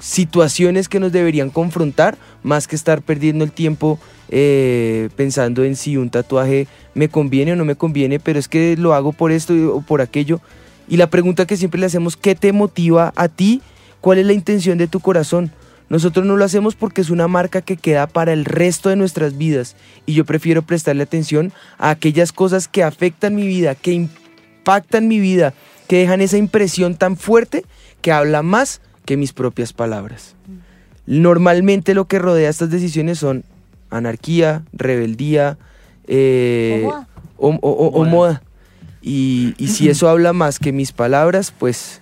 situaciones que nos deberían confrontar, más que estar perdiendo el tiempo eh, pensando en si un tatuaje me conviene o no me conviene, pero es que lo hago por esto o por aquello. Y la pregunta que siempre le hacemos, ¿qué te motiva a ti? ¿Cuál es la intención de tu corazón? Nosotros no lo hacemos porque es una marca que queda para el resto de nuestras vidas y yo prefiero prestarle atención a aquellas cosas que afectan mi vida, que impactan mi vida, que dejan esa impresión tan fuerte que habla más que mis propias palabras. Normalmente lo que rodea estas decisiones son anarquía, rebeldía eh, o, moda. Y, si eso habla más que mis palabras, pues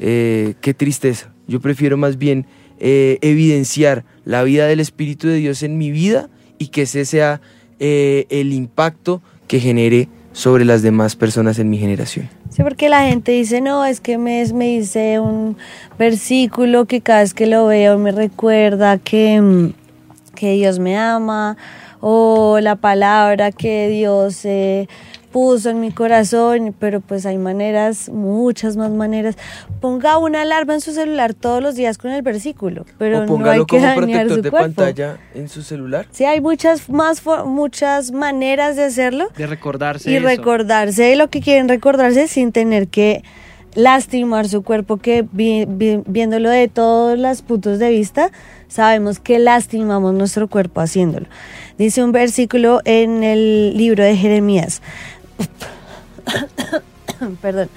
eh, qué tristeza. Yo prefiero más bien eh, evidenciar la vida del Espíritu de Dios en mi vida y que ese sea el impacto que genere sobre las demás personas en mi generación. Sí, porque la gente dice, no, es que me, me dice un versículo que cada vez que lo veo me recuerda que, mm, que Dios me ama, o la palabra que Dios eh, puso en mi corazón, pero pues hay maneras, muchas más maneras. Ponga una alarma en su celular todos los días con el versículo, pero no hay que como dañar su de pantalla en su celular. Sí, hay muchas más muchas maneras de hacerlo. De recordarse. Y recordarse de lo que quieren recordarse sin tener que lastimar su cuerpo, que viéndolo de todos los puntos de vista, sabemos que lastimamos nuestro cuerpo haciéndolo. Dice un versículo en el libro de Jeremías, Perdón.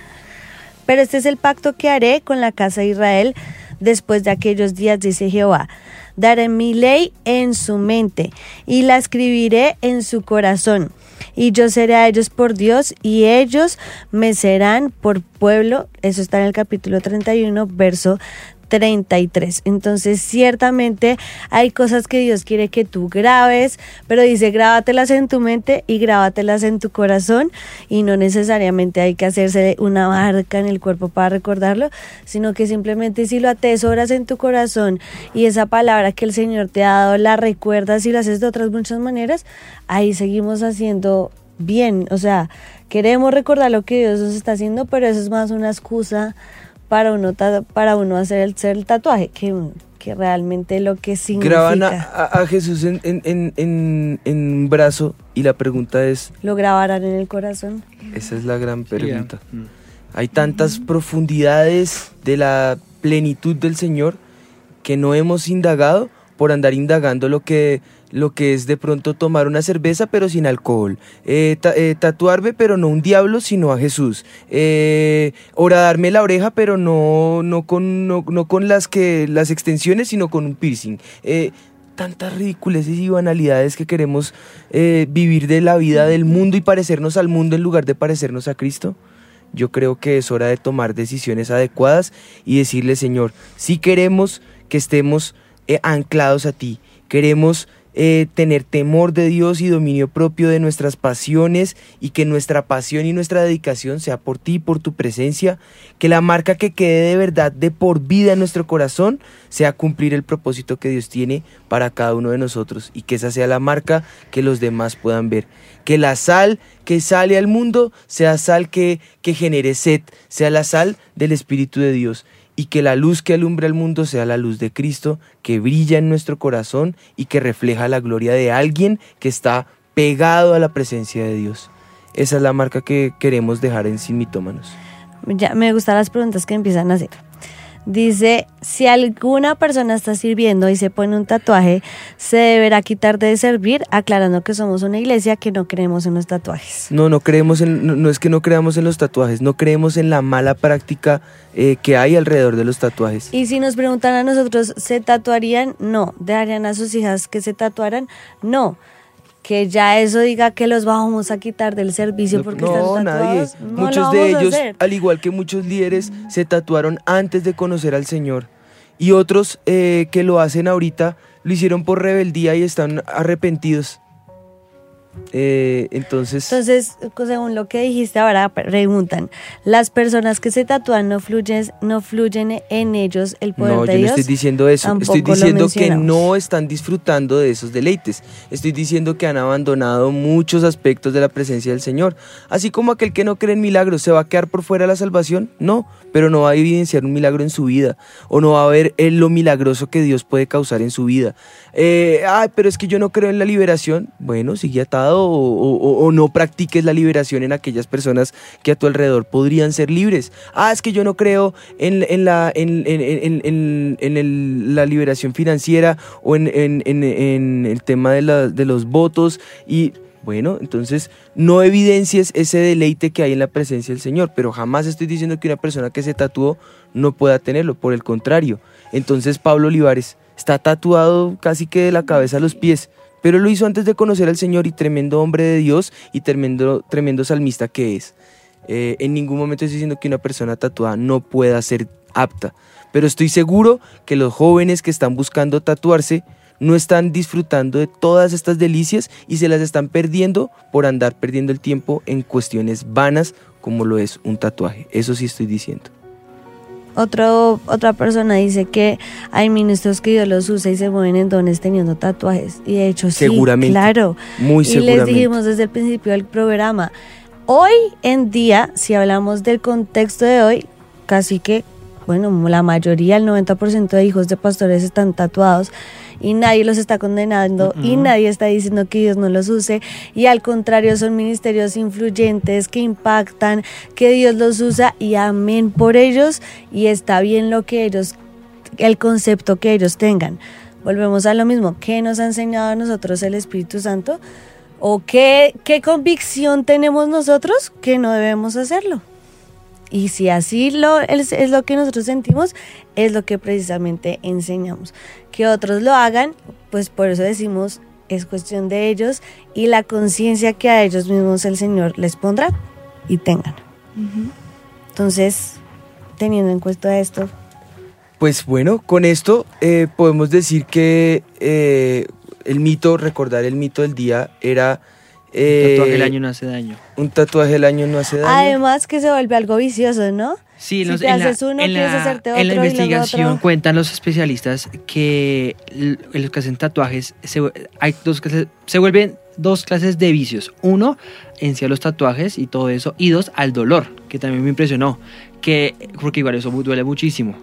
Pero este es el pacto que haré con la casa de Israel después de aquellos días, dice Jehová. Daré mi ley en su mente y la escribiré en su corazón. Y yo seré a ellos por Dios y ellos me serán por pueblo. Eso está en el capítulo 31, verso 33. Entonces, ciertamente hay cosas que Dios quiere que tú grabes, pero dice grábatelas en tu mente y grábatelas en tu corazón y no necesariamente hay que hacerse una marca en el cuerpo para recordarlo, sino que simplemente si lo atesoras en tu corazón y esa palabra que el Señor te ha dado la recuerdas y lo haces de otras muchas maneras, ahí seguimos haciendo bien, o sea, queremos recordar lo que Dios nos está haciendo, pero eso es más una excusa para uno, para uno hacer el, el tatuaje, que, que realmente lo que significa. Graban a, Jesús en, en, en, en, un brazo y la pregunta es... ¿Lo grabarán en el corazón? Esa es la gran pregunta. Hay tantas profundidades de la plenitud del Señor que no hemos indagado por andar indagando lo que lo que es de pronto tomar una cerveza pero sin alcohol, eh, eh, tatuarme pero no un diablo sino a Jesús, eh, horadarme la oreja pero no, no, con, no, con las, que, las extensiones sino con un piercing. Eh, tantas ridiculeces y banalidades que queremos vivir de la vida del mundo y parecernos al mundo en lugar de parecernos a Cristo. Yo creo que es hora de tomar decisiones adecuadas y decirle, Señor, si queremos que estemos anclados a ti, queremos eh, tener temor de Dios y dominio propio de nuestras pasiones y que nuestra pasión y nuestra dedicación sea por ti, por tu presencia, que la marca que quede de verdad de por vida en nuestro corazón sea cumplir el propósito que Dios tiene para cada uno de nosotros y que esa sea la marca que los demás puedan ver. Que la sal que sale al mundo sea sal que, que genere sed, sea la sal del Espíritu de Dios y que la luz que alumbra el mundo sea la luz de Cristo, que brilla en nuestro corazón y que refleja la gloria de alguien que está pegado a la presencia de Dios. Esa es la marca que queremos dejar en Sin Mitómanos. Ya me gustan las preguntas que empiezan a hacer. Dice, si alguna persona está sirviendo y se pone un tatuaje, se deberá quitar de servir, aclarando que somos una iglesia que no creemos en los tatuajes. No, no creemos en, no, es que no creamos en los tatuajes, no creemos en la mala práctica eh, que hay alrededor de los tatuajes. Y si nos preguntan a nosotros, ¿se tatuarían? No. ¿Dejarían a sus hijas que se tatuaran? No que ya eso diga que los vamos a quitar del servicio porque no, están nadie. muchos de ellos, al igual que muchos líderes, se tatuaron antes de conocer al Señor. Y otros eh, que lo hacen ahorita lo hicieron por rebeldía y están arrepentidos. Eh, entonces. Entonces, según lo que dijiste ahora, preguntan: ¿las personas que se tatúan no fluyen, no fluyen en ellos el poder no, de Dios? No, yo no estoy diciendo eso. estoy diciendo que no están disfrutando de esos deleites. Estoy diciendo que han abandonado muchos aspectos de la presencia del Señor. Así como aquel que no cree en milagros se va a quedar por fuera de la salvación, no, pero no va a evidenciar un milagro en su vida o no va a ver lo milagroso que Dios puede causar en su vida. Eh, ay, pero es que yo no creo en la liberación. Bueno, sigue atado o, no practiques la liberación en aquellas personas que a tu alrededor podrían ser libres. Ah, es que yo no creo en, la, liberación financiera o en, el tema de, de los votos y... Bueno, entonces no evidencies ese deleite que hay en la presencia del Señor, pero jamás estoy diciendo que una persona que se tatuó no pueda tenerlo, por el contrario. Entonces Pablo Olivares está tatuado casi que de la cabeza a los pies, pero lo hizo antes de conocer al Señor y tremendo hombre de Dios y tremendo, tremendo salmista que es. Eh, en ningún momento estoy diciendo que una persona tatuada no pueda ser apta, pero estoy seguro que los jóvenes que están buscando tatuarse no están disfrutando de todas estas delicias y se las están perdiendo por andar perdiendo el tiempo en cuestiones vanas como lo es un tatuaje. Eso sí estoy diciendo. Otro, otra persona dice que hay ministros que Dios los usa y se mueven en dones teniendo tatuajes. Y de hecho, sí, claro. Muy y les dijimos desde el principio del programa, hoy en día, si hablamos del contexto de hoy, casi que, bueno, la mayoría, el 90% de hijos de pastores están tatuados y nadie los está condenando y nadie está diciendo que Dios no los use y al contrario son ministerios influyentes que impactan, que Dios los usa y amén por ellos y está bien lo que ellos, el concepto que ellos tengan. Volvemos a lo mismo, ¿qué nos ha enseñado a nosotros el Espíritu Santo? ¿O qué, qué convicción tenemos nosotros que no debemos hacerlo? Y si así lo, es, es lo que nosotros sentimos, es lo que precisamente enseñamos. Que otros lo hagan, pues por eso decimos, es cuestión de ellos y la conciencia que a ellos mismos el Señor les pondrá y tengan. Entonces, teniendo en cuenta esto, Pues bueno, con esto eh, podemos decir que eh, el mito, recordar el mito del día era... eh, Tatuaje el año no hace daño. Un tatuaje del año no hace daño. además que se vuelve algo vicioso, ¿no? Sí, Si los- te en, la, haces uno, en quieres la- hacerte en la otro y luego investigación otro. cuentan los especialistas que los que hacen tatuajes se, hay dos clases, se vuelven dos clases de vicios. Uno, en sí a los tatuajes y todo eso, y dos, al dolor, que también me impresionó, que porque igual eso duele muchísimo.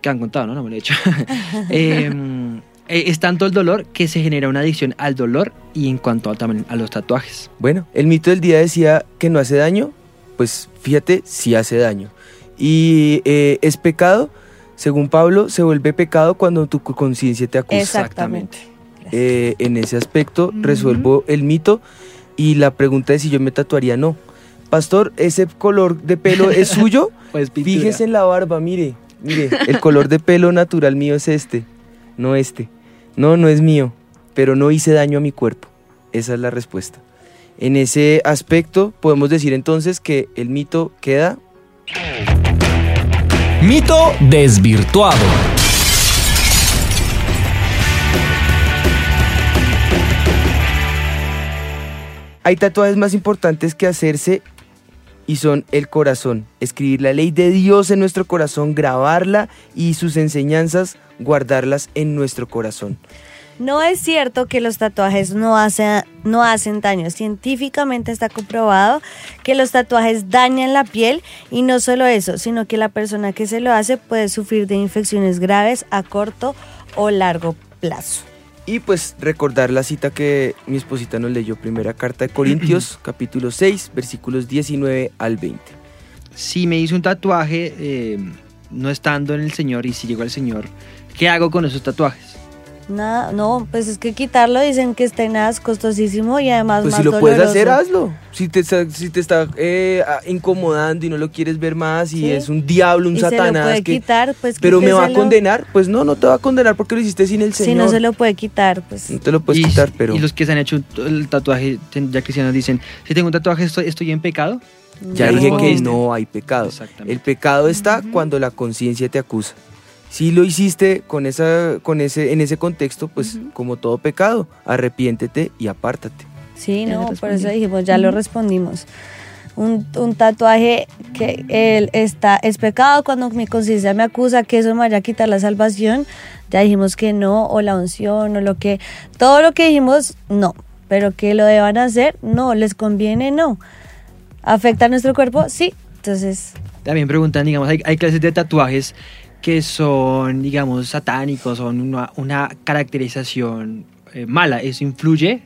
Que han contado, ¿no? No me lo he hecho. Em, eh, es tanto el dolor que se genera una adicción al dolor y en cuanto a, también a los tatuajes. Bueno, el mito del día decía que no hace daño, pues fíjate, sí hace daño. Y eh, es pecado, según Pablo, se vuelve pecado cuando tu conciencia te acusa. Exactamente. Eh, en ese aspecto resuelvo el mito y la pregunta es si yo me tatuaría, no. Pastor, ¿ese color de pelo es suyo? Pues. Fíjese en la barba, mire, mire, el color de pelo natural mío es este, no este. No, no es mío, pero no hice daño a mi cuerpo. Esa es la respuesta. En ese aspecto podemos decir entonces que el mito queda Mito desvirtuado. Hay tatuajes más importantes que hacerse y son el corazón. Escribir la ley de Dios en nuestro corazón, grabarla y sus enseñanzas, guardarlas en nuestro corazón. No es cierto que los tatuajes no, hace- no hacen daño. Científicamente está comprobado que los tatuajes dañan la piel y no solo eso, sino que la persona que se lo hace puede sufrir de infecciones graves a corto o largo plazo. Y pues recordar la cita que mi esposita nos leyó, primera carta de Corintios, capítulo 6, versículos 19 al 20. si me hice un tatuaje eh, no estando en el Señor y si llego al Señor, ¿qué hago con esos tatuajes? Nada, no, pues es que quitarlo dicen que está en nada, es costosísimo y además Pues más si lo puedes hacer, hazlo. Si te está, si te está eh, incomodando y no lo quieres ver más y Sí. es un diablo, un y se lo satanás, puede que- quitar, pues pero me va a condenar, pues no, no te va a condenar porque lo hiciste sin el Si Señor. no se lo puede quitar, pues No te lo puedes y, quitar, pero y los que se han hecho el tatuaje, ya cristianos dicen, si tengo un tatuaje estoy, estoy en pecado. ya dije que no hay pecado. Exactamente. El pecado está cuando la conciencia te acusa. Si lo hiciste con esa, con ese, en ese contexto, pues como todo pecado, arrepiéntete y apártate. Sí, Ya no, por eso dijimos, ya lo respondimos. Un, un tatuaje que él está, es pecado cuando mi conciencia me acusa que eso me vaya a quitar la salvación. Ya dijimos que no, o la unción, o lo que. Todo lo que dijimos, no. Pero que lo deban hacer, no. ¿Les conviene? No. ¿Afecta a nuestro cuerpo? Sí. Entonces, También preguntan, digamos, hay, hay clases de tatuajes que son, digamos, satánicos, son una, una caracterización eh, mala. ¿Eso influye?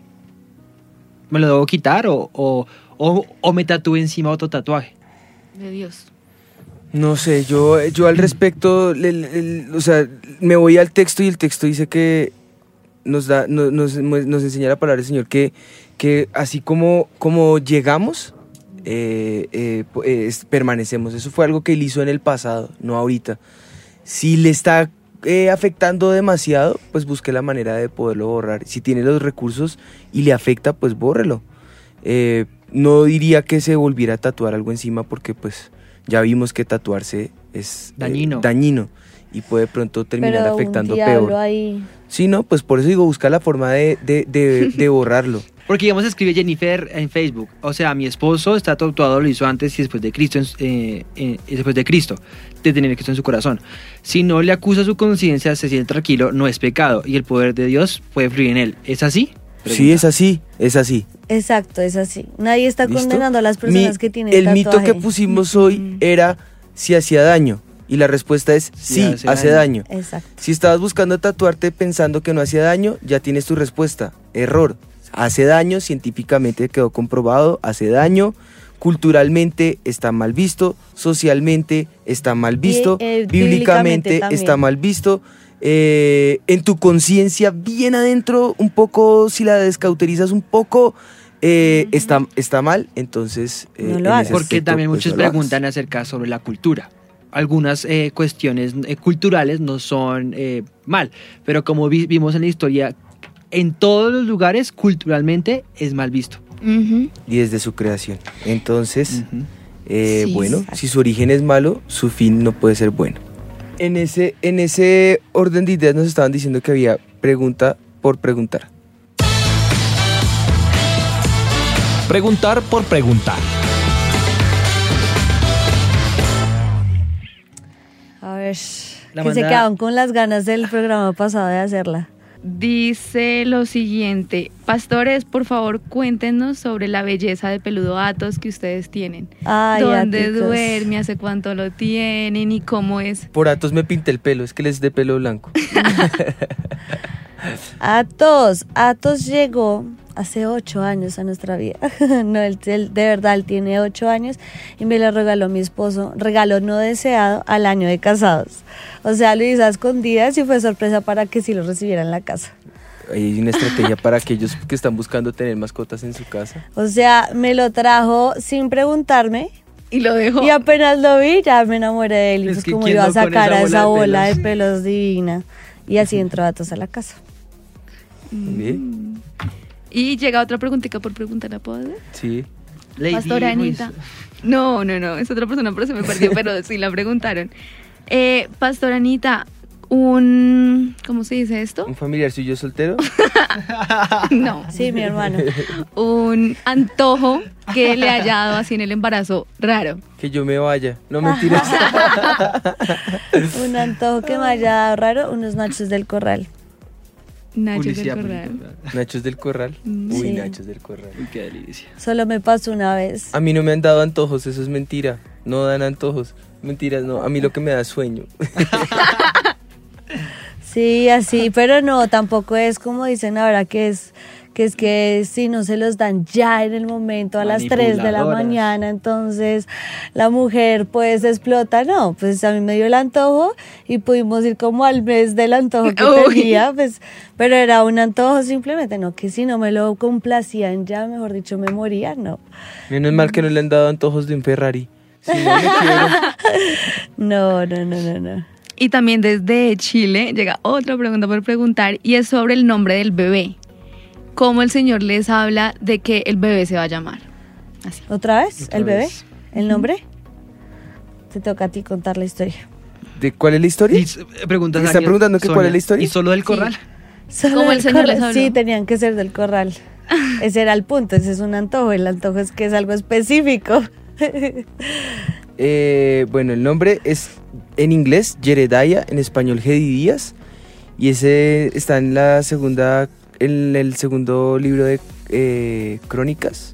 ¿Me lo debo quitar o, o, o, o me tatúe encima otro tatuaje? De Dios. No sé, yo, yo al respecto, o sea, me voy al texto y el texto dice que nos da, no- nos, nos enseña la palabra del Señor que, que así como, como llegamos, eh, eh, permanecemos. Eso fue algo que él hizo en el pasado, no ahorita. Si le está eh, afectando demasiado, pues busque la manera de poderlo borrar. Si tiene los recursos y le afecta, pues bórrelo. Eh, no diría que se volviera a tatuar algo encima porque pues ya vimos que tatuarse es eh, Dañino. y puede pronto terminar pero afectando un peor. ahí. Sí, no, pues por eso digo, buscar la forma de, de, de, de borrarlo. Porque digamos escribe Jennifer en Facebook, o sea, mi esposo está tatuado, lo hizo antes y después de Cristo, eh, eh, después de Cristo, de tener Cristo en su corazón. Si no le acusa su conciencia, se siente tranquilo, no es pecado y el poder de Dios puede fluir en él. ¿Es así? Sí, es así, es así. Exacto, es así. Nadie está ¿Listo? condenando a las personas Mi- que tienen El mito que pusimos hoy era si hacía daño y la respuesta es sí, Sí, hace, hace daño. Exacto. Si estabas buscando tatuarte pensando que no hacía daño, ya tienes tu respuesta. Error. Hace daño, científicamente quedó comprobado, hace daño. Culturalmente está mal visto, socialmente está mal visto, eh, bíblicamente también. está mal visto. eh, en tu conciencia, bien adentro, un poco, si la descauterizas un poco, eh, está, está mal, entonces... eh, No lo en hagas. ese Porque aspecto, también pues, muchos preguntan acerca sobre la cultura. Algunas eh, cuestiones eh, culturales no son eh, mal, pero como vi- vimos en la historia, en todos los lugares culturalmente es mal visto. Y desde su creación. Entonces, eh, Sí, bueno, exacto. si su origen es malo, su fin no puede ser bueno. En ese, en ese orden de ideas nos estaban diciendo que había pregunta por preguntar. Preguntar por preguntar. A ver, La que se quedaron con las ganas del programa pasado de hacerla. Dice lo siguiente, pastores, por favor cuéntenos sobre la belleza de peludo Atos que ustedes tienen. Ay, ¿Dónde Aticos. duerme? ¿Hace cuánto lo tienen? ¿Y cómo es? Por Atos me pinté el pelo, es que les de pelo blanco. Atos, Atos llegó hace ocho años a nuestra vida. no, él, él- de verdad, él tiene ocho años y me lo regaló mi esposo, regalo no deseado al año de casados. O sea, lo hizo a escondidas y fue sorpresa para que sí lo recibiera en la casa. Hay una estrategia para aquellos que están buscando tener mascotas en su casa. O sea, me lo trajo sin preguntarme Y lo dejó. y apenas lo vi ya me enamoré de él. Y Es pues como ¿quién iba a no sacar esa a esa bola de bola de pelos? pelos divina. Y así entró Atos a la casa. ¿Bien? Y llega otra preguntita por preguntar, ¿la puedo hacer? Sí. Lady Pastora Ruiz. Anita. No, no, no, es otra persona, pero se me perdió, pero sí la preguntaron. Eh, Pastora Anita, un... ¿Cómo se dice esto? ¿Un familiar suyo soltero? No. Sí, mi hermano. Un antojo que le haya dado así en el embarazo raro. Que yo me vaya. No mentiras. Un antojo que me haya dado raro, unos nachos del corral. Nachos del corral. Nachos del Corral. Mm. Uy, Sí. Nachos del Corral. Uy, qué delicia. Solo me pasó una vez. A mí no me han dado antojos, eso es mentira. No dan antojos. Mentiras, no. A mí lo que me da es sueño. Sí, así, pero no, tampoco es como dicen ahora que es que es que si no se los dan ya en el momento a las 3 de la mañana, entonces la mujer pues explota, no, pues a mí me dio el antojo y pudimos ir como al mes del antojo que Uy. tenía, pues, pero era un antojo simplemente, no, que si no me lo complacían ya, mejor dicho, me moría, no, Menos mal que no le han dado antojos de un Ferrari. Si no, no, no, no, no, no. Y también desde Chile llega otra pregunta por preguntar y es sobre el nombre del bebé. ¿Cómo el Señor les habla de que el bebé se va a llamar? Así. ¿Otra vez? Otra ¿El bebé? vez. ¿El nombre? Te toca a ti contar la historia. ¿De cuál es la historia? Y s- preguntas ¿Me están preguntando que cuál es la historia? ¿Y solo del corral? Solo Como el del Señor les corral. habló. Sí, tenían que ser del corral. Ese era el punto, ese es un antojo. El antojo es que es algo específico. Eh, bueno, el nombre es en inglés Jerediah, en español Gedidías. Y ese está en la segunda, en el segundo libro de eh, Crónicas.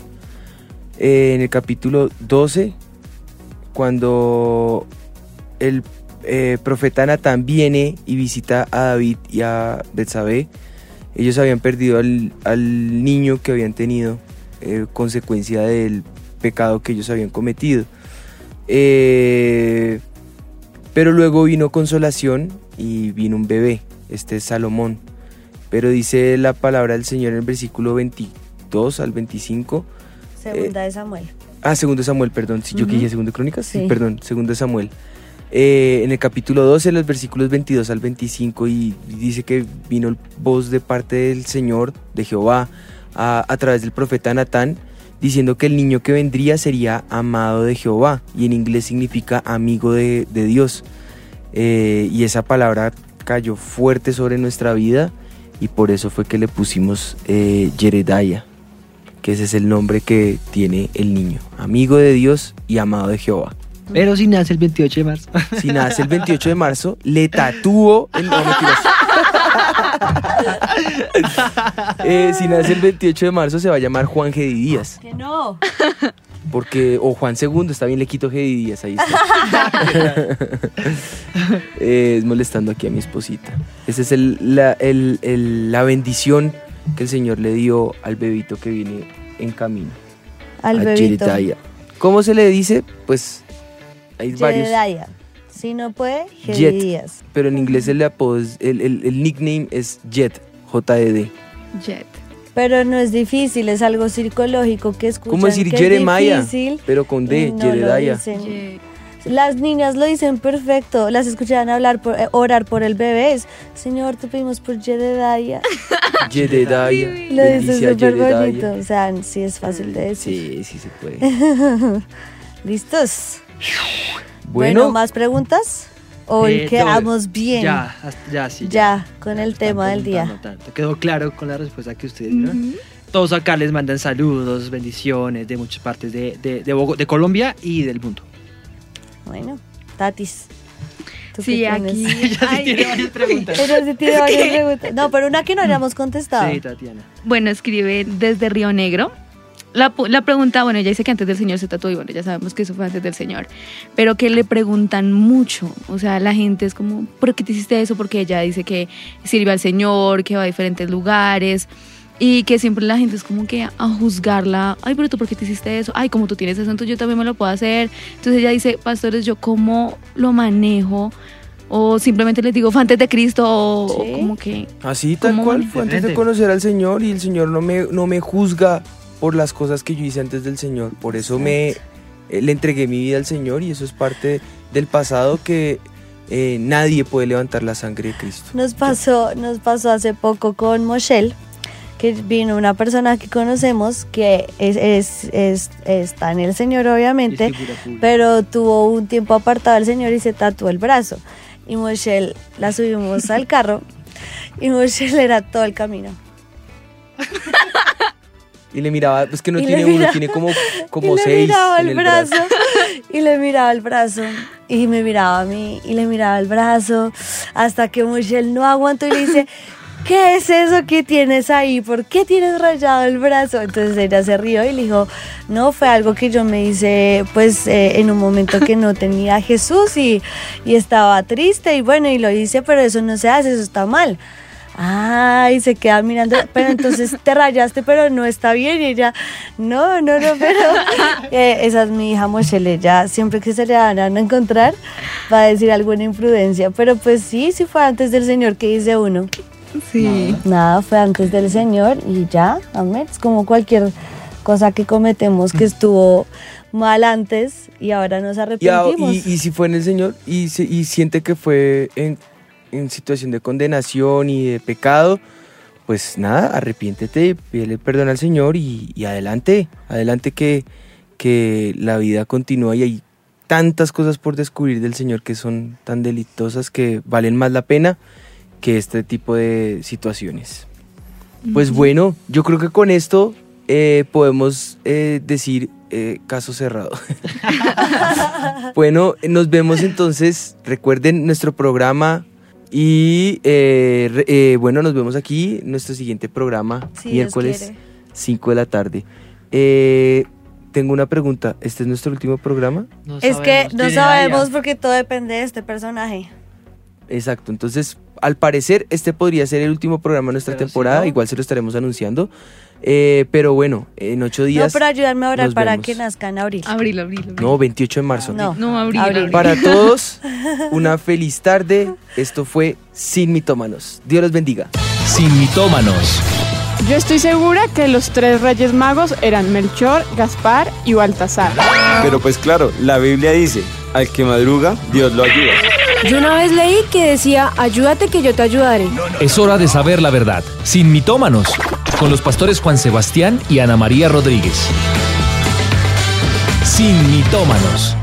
eh, en el capítulo 12, cuando el eh, profeta Natán viene y visita a David y a Betsabé, ellos habían perdido al, al niño que habían tenido consecuencia del pecado que ellos habían cometido. Pero luego vino consolación y vino un bebé, este es Salomón. Pero dice la palabra del Señor en el versículo 22 al 25. Segunda de Samuel. Ah, segundo Samuel, perdón. Si yo que dije segundo Crónicas, sí, Sí. perdón, segundo Samuel. Eh, en el capítulo 12, los versículos 22 al 25, y dice que vino voz de parte del Señor, de Jehová, a, a través del profeta Natán, diciendo que el niño que vendría sería amado de Jehová, y en inglés significa amigo de, de Dios. Eh, y esa palabra cayó fuerte sobre nuestra vida, y por eso fue que le pusimos eh, que ese es el nombre que tiene el niño, amigo de Dios y amado de Jehová. Pero si nace el 28 de marzo. Si nace el 28 de marzo, le tatúo el no. Eh, si nace el 28 de marzo se va a llamar Juan Gedi Díaz, Que no. Porque o Juan II, está bien le quito Gedi Díaz, ahí está. Eh, es molestando aquí a mi esposita. Esa es el- la, el- el- la bendición que el Señor le dio al bebito que viene en camino. Al a bebito. Jedediah. ¿Cómo se le dice? Pues hay varios. Jedediah. Si no puede, Jet. Jedidías. Pero en inglés el, apodo es- el, el- el nickname es Jet, J-E-D. Jet. Pero no es difícil, es algo psicológico que escuchan ¿Cómo decir Jeremiah? Pero con D, no lo Jedediah. dicen. Ye- Las niñas lo dicen perfecto, las escuchan hablar por, eh, orar por el bebé. Es, Señor, te pedimos por Jedediah. Jedediah. Lo a súper bonito. O sea, sí es fácil de decir. Sí, sí se puede. ¿Listos? Bueno, Bueno, ¿más preguntas? Hoy Eh, quedamos todo- bien. Ya, ya, sí. Ya, con el tema del día. tanto. Quedó claro con la respuesta que ustedes dieron. Todos acá les mandan saludos, bendiciones de muchas partes de, de, de, Colombia y del mundo. Bueno, Tatis. ¿tú Sí, qué aquí. Tiene varias preguntas. Ella sí tiene varias preguntas. No, pero una que no hayamos contestado. Sí, Tatiana. Bueno, escribe desde Río Negro. La, la pregunta, bueno, ya dice que antes del Señor se tatuó y bueno, ya sabemos que eso fue antes del Señor, pero que le preguntan mucho, o sea, la gente es como, ¿por qué te hiciste eso? Porque ella dice que sirve al Señor, que va a diferentes lugares y que siempre la gente es como que a juzgarla, ay, pero tú ¿por qué te hiciste eso? Ay, como tú tienes eso, entonces yo también me lo puedo hacer. Entonces ella dice, pastores, ¿yo cómo lo manejo? O simplemente les digo, fue antes de Cristo, o, o Sí. como que... así tal cual fue antes de conocer al Señor y el Señor no me, no me juzga por las cosas que yo hice antes del Señor. Por eso me eh, le entregué mi vida al Señor y eso es parte del pasado que eh, nadie puede levantar la sangre de Cristo. Nos pasó, nos pasó hace poco con Moshel, que vino una persona que conocemos que es, es- es- está en el Señor, obviamente, pero tuvo un tiempo apartado del Señor y se tatuó el brazo. Y Moshel la subimos al carro y Moshel era todo el camino. Y le miraba, pues que no Y le tiene uno, miraba- tiene como, y como le seis. miraba en el brazo, y le miraba el brazo y me miraba a mí y le miraba el brazo hasta que Michelle no aguantó y le dice ¿qué es eso que tienes ahí? ¿por qué tienes rayado el brazo? entonces ella se rió y le dijo no fue algo que yo me hice pues eh, en un momento que no tenía a Jesús y, y estaba triste y bueno y lo hice pero eso no se hace eso está mal Ay, se queda mirando, pero entonces te rayaste, pero no está bien. Y ella, no, no, no, pero eh, esa es mi hija Mochele. Ella siempre que se le van a encontrar va a decir alguna imprudencia. Pero pues sí, sí fue antes del Señor que dice uno. Sí. Nada, fue antes del Señor y ya, amén. Es como cualquier cosa que cometemos que estuvo mal antes y ahora nos arrepentimos. y, y si fue en el Señor y, se- y siente que fue en, en situación de condenación y de pecado, pues nada, arrepiéntete, pídele perdón al Señor y, y adelante, adelante que, que la vida continúa y hay tantas cosas por descubrir del Señor que son tan delitosas que valen más la pena que este tipo de situaciones. Pues bueno, yo creo que con esto eh, podemos eh, decir eh, caso cerrado. bueno, nos vemos entonces. Recuerden nuestro programa y eh, eh, bueno, nos vemos aquí en nuestro siguiente programa, Dios miércoles quiere. 5 de la tarde. Eh, tengo una pregunta. ¿Este es nuestro último programa? No Es que no sabemos porque todo depende de este personaje. Exacto, entonces al parecer este podría ser el último programa de nuestra Pero si temporada, no- igual se lo estaremos anunciando, Eh, pero bueno, en ocho No, días, pero ayudarme a orar para vemos. que nazca en abril. Abril, abril, abril. no, 28 de marzo. No, No, abril, abril. abril. Para todos, una feliz tarde, esto fue Sin Mitómanos, Dios los bendiga. Sin mitómanos. Yo estoy segura que los tres reyes magos eran Melchor, Gaspar y Baltasar. Pero pues claro, la Biblia dice, al que madruga, Dios lo ayuda. Yo una vez leí que decía, ayúdate que yo te ayudaré. Es hora de saber la verdad. Sin mitómanos. Con los pastores Juan Sebastián y Ana María Rodríguez. Sin mitómanos.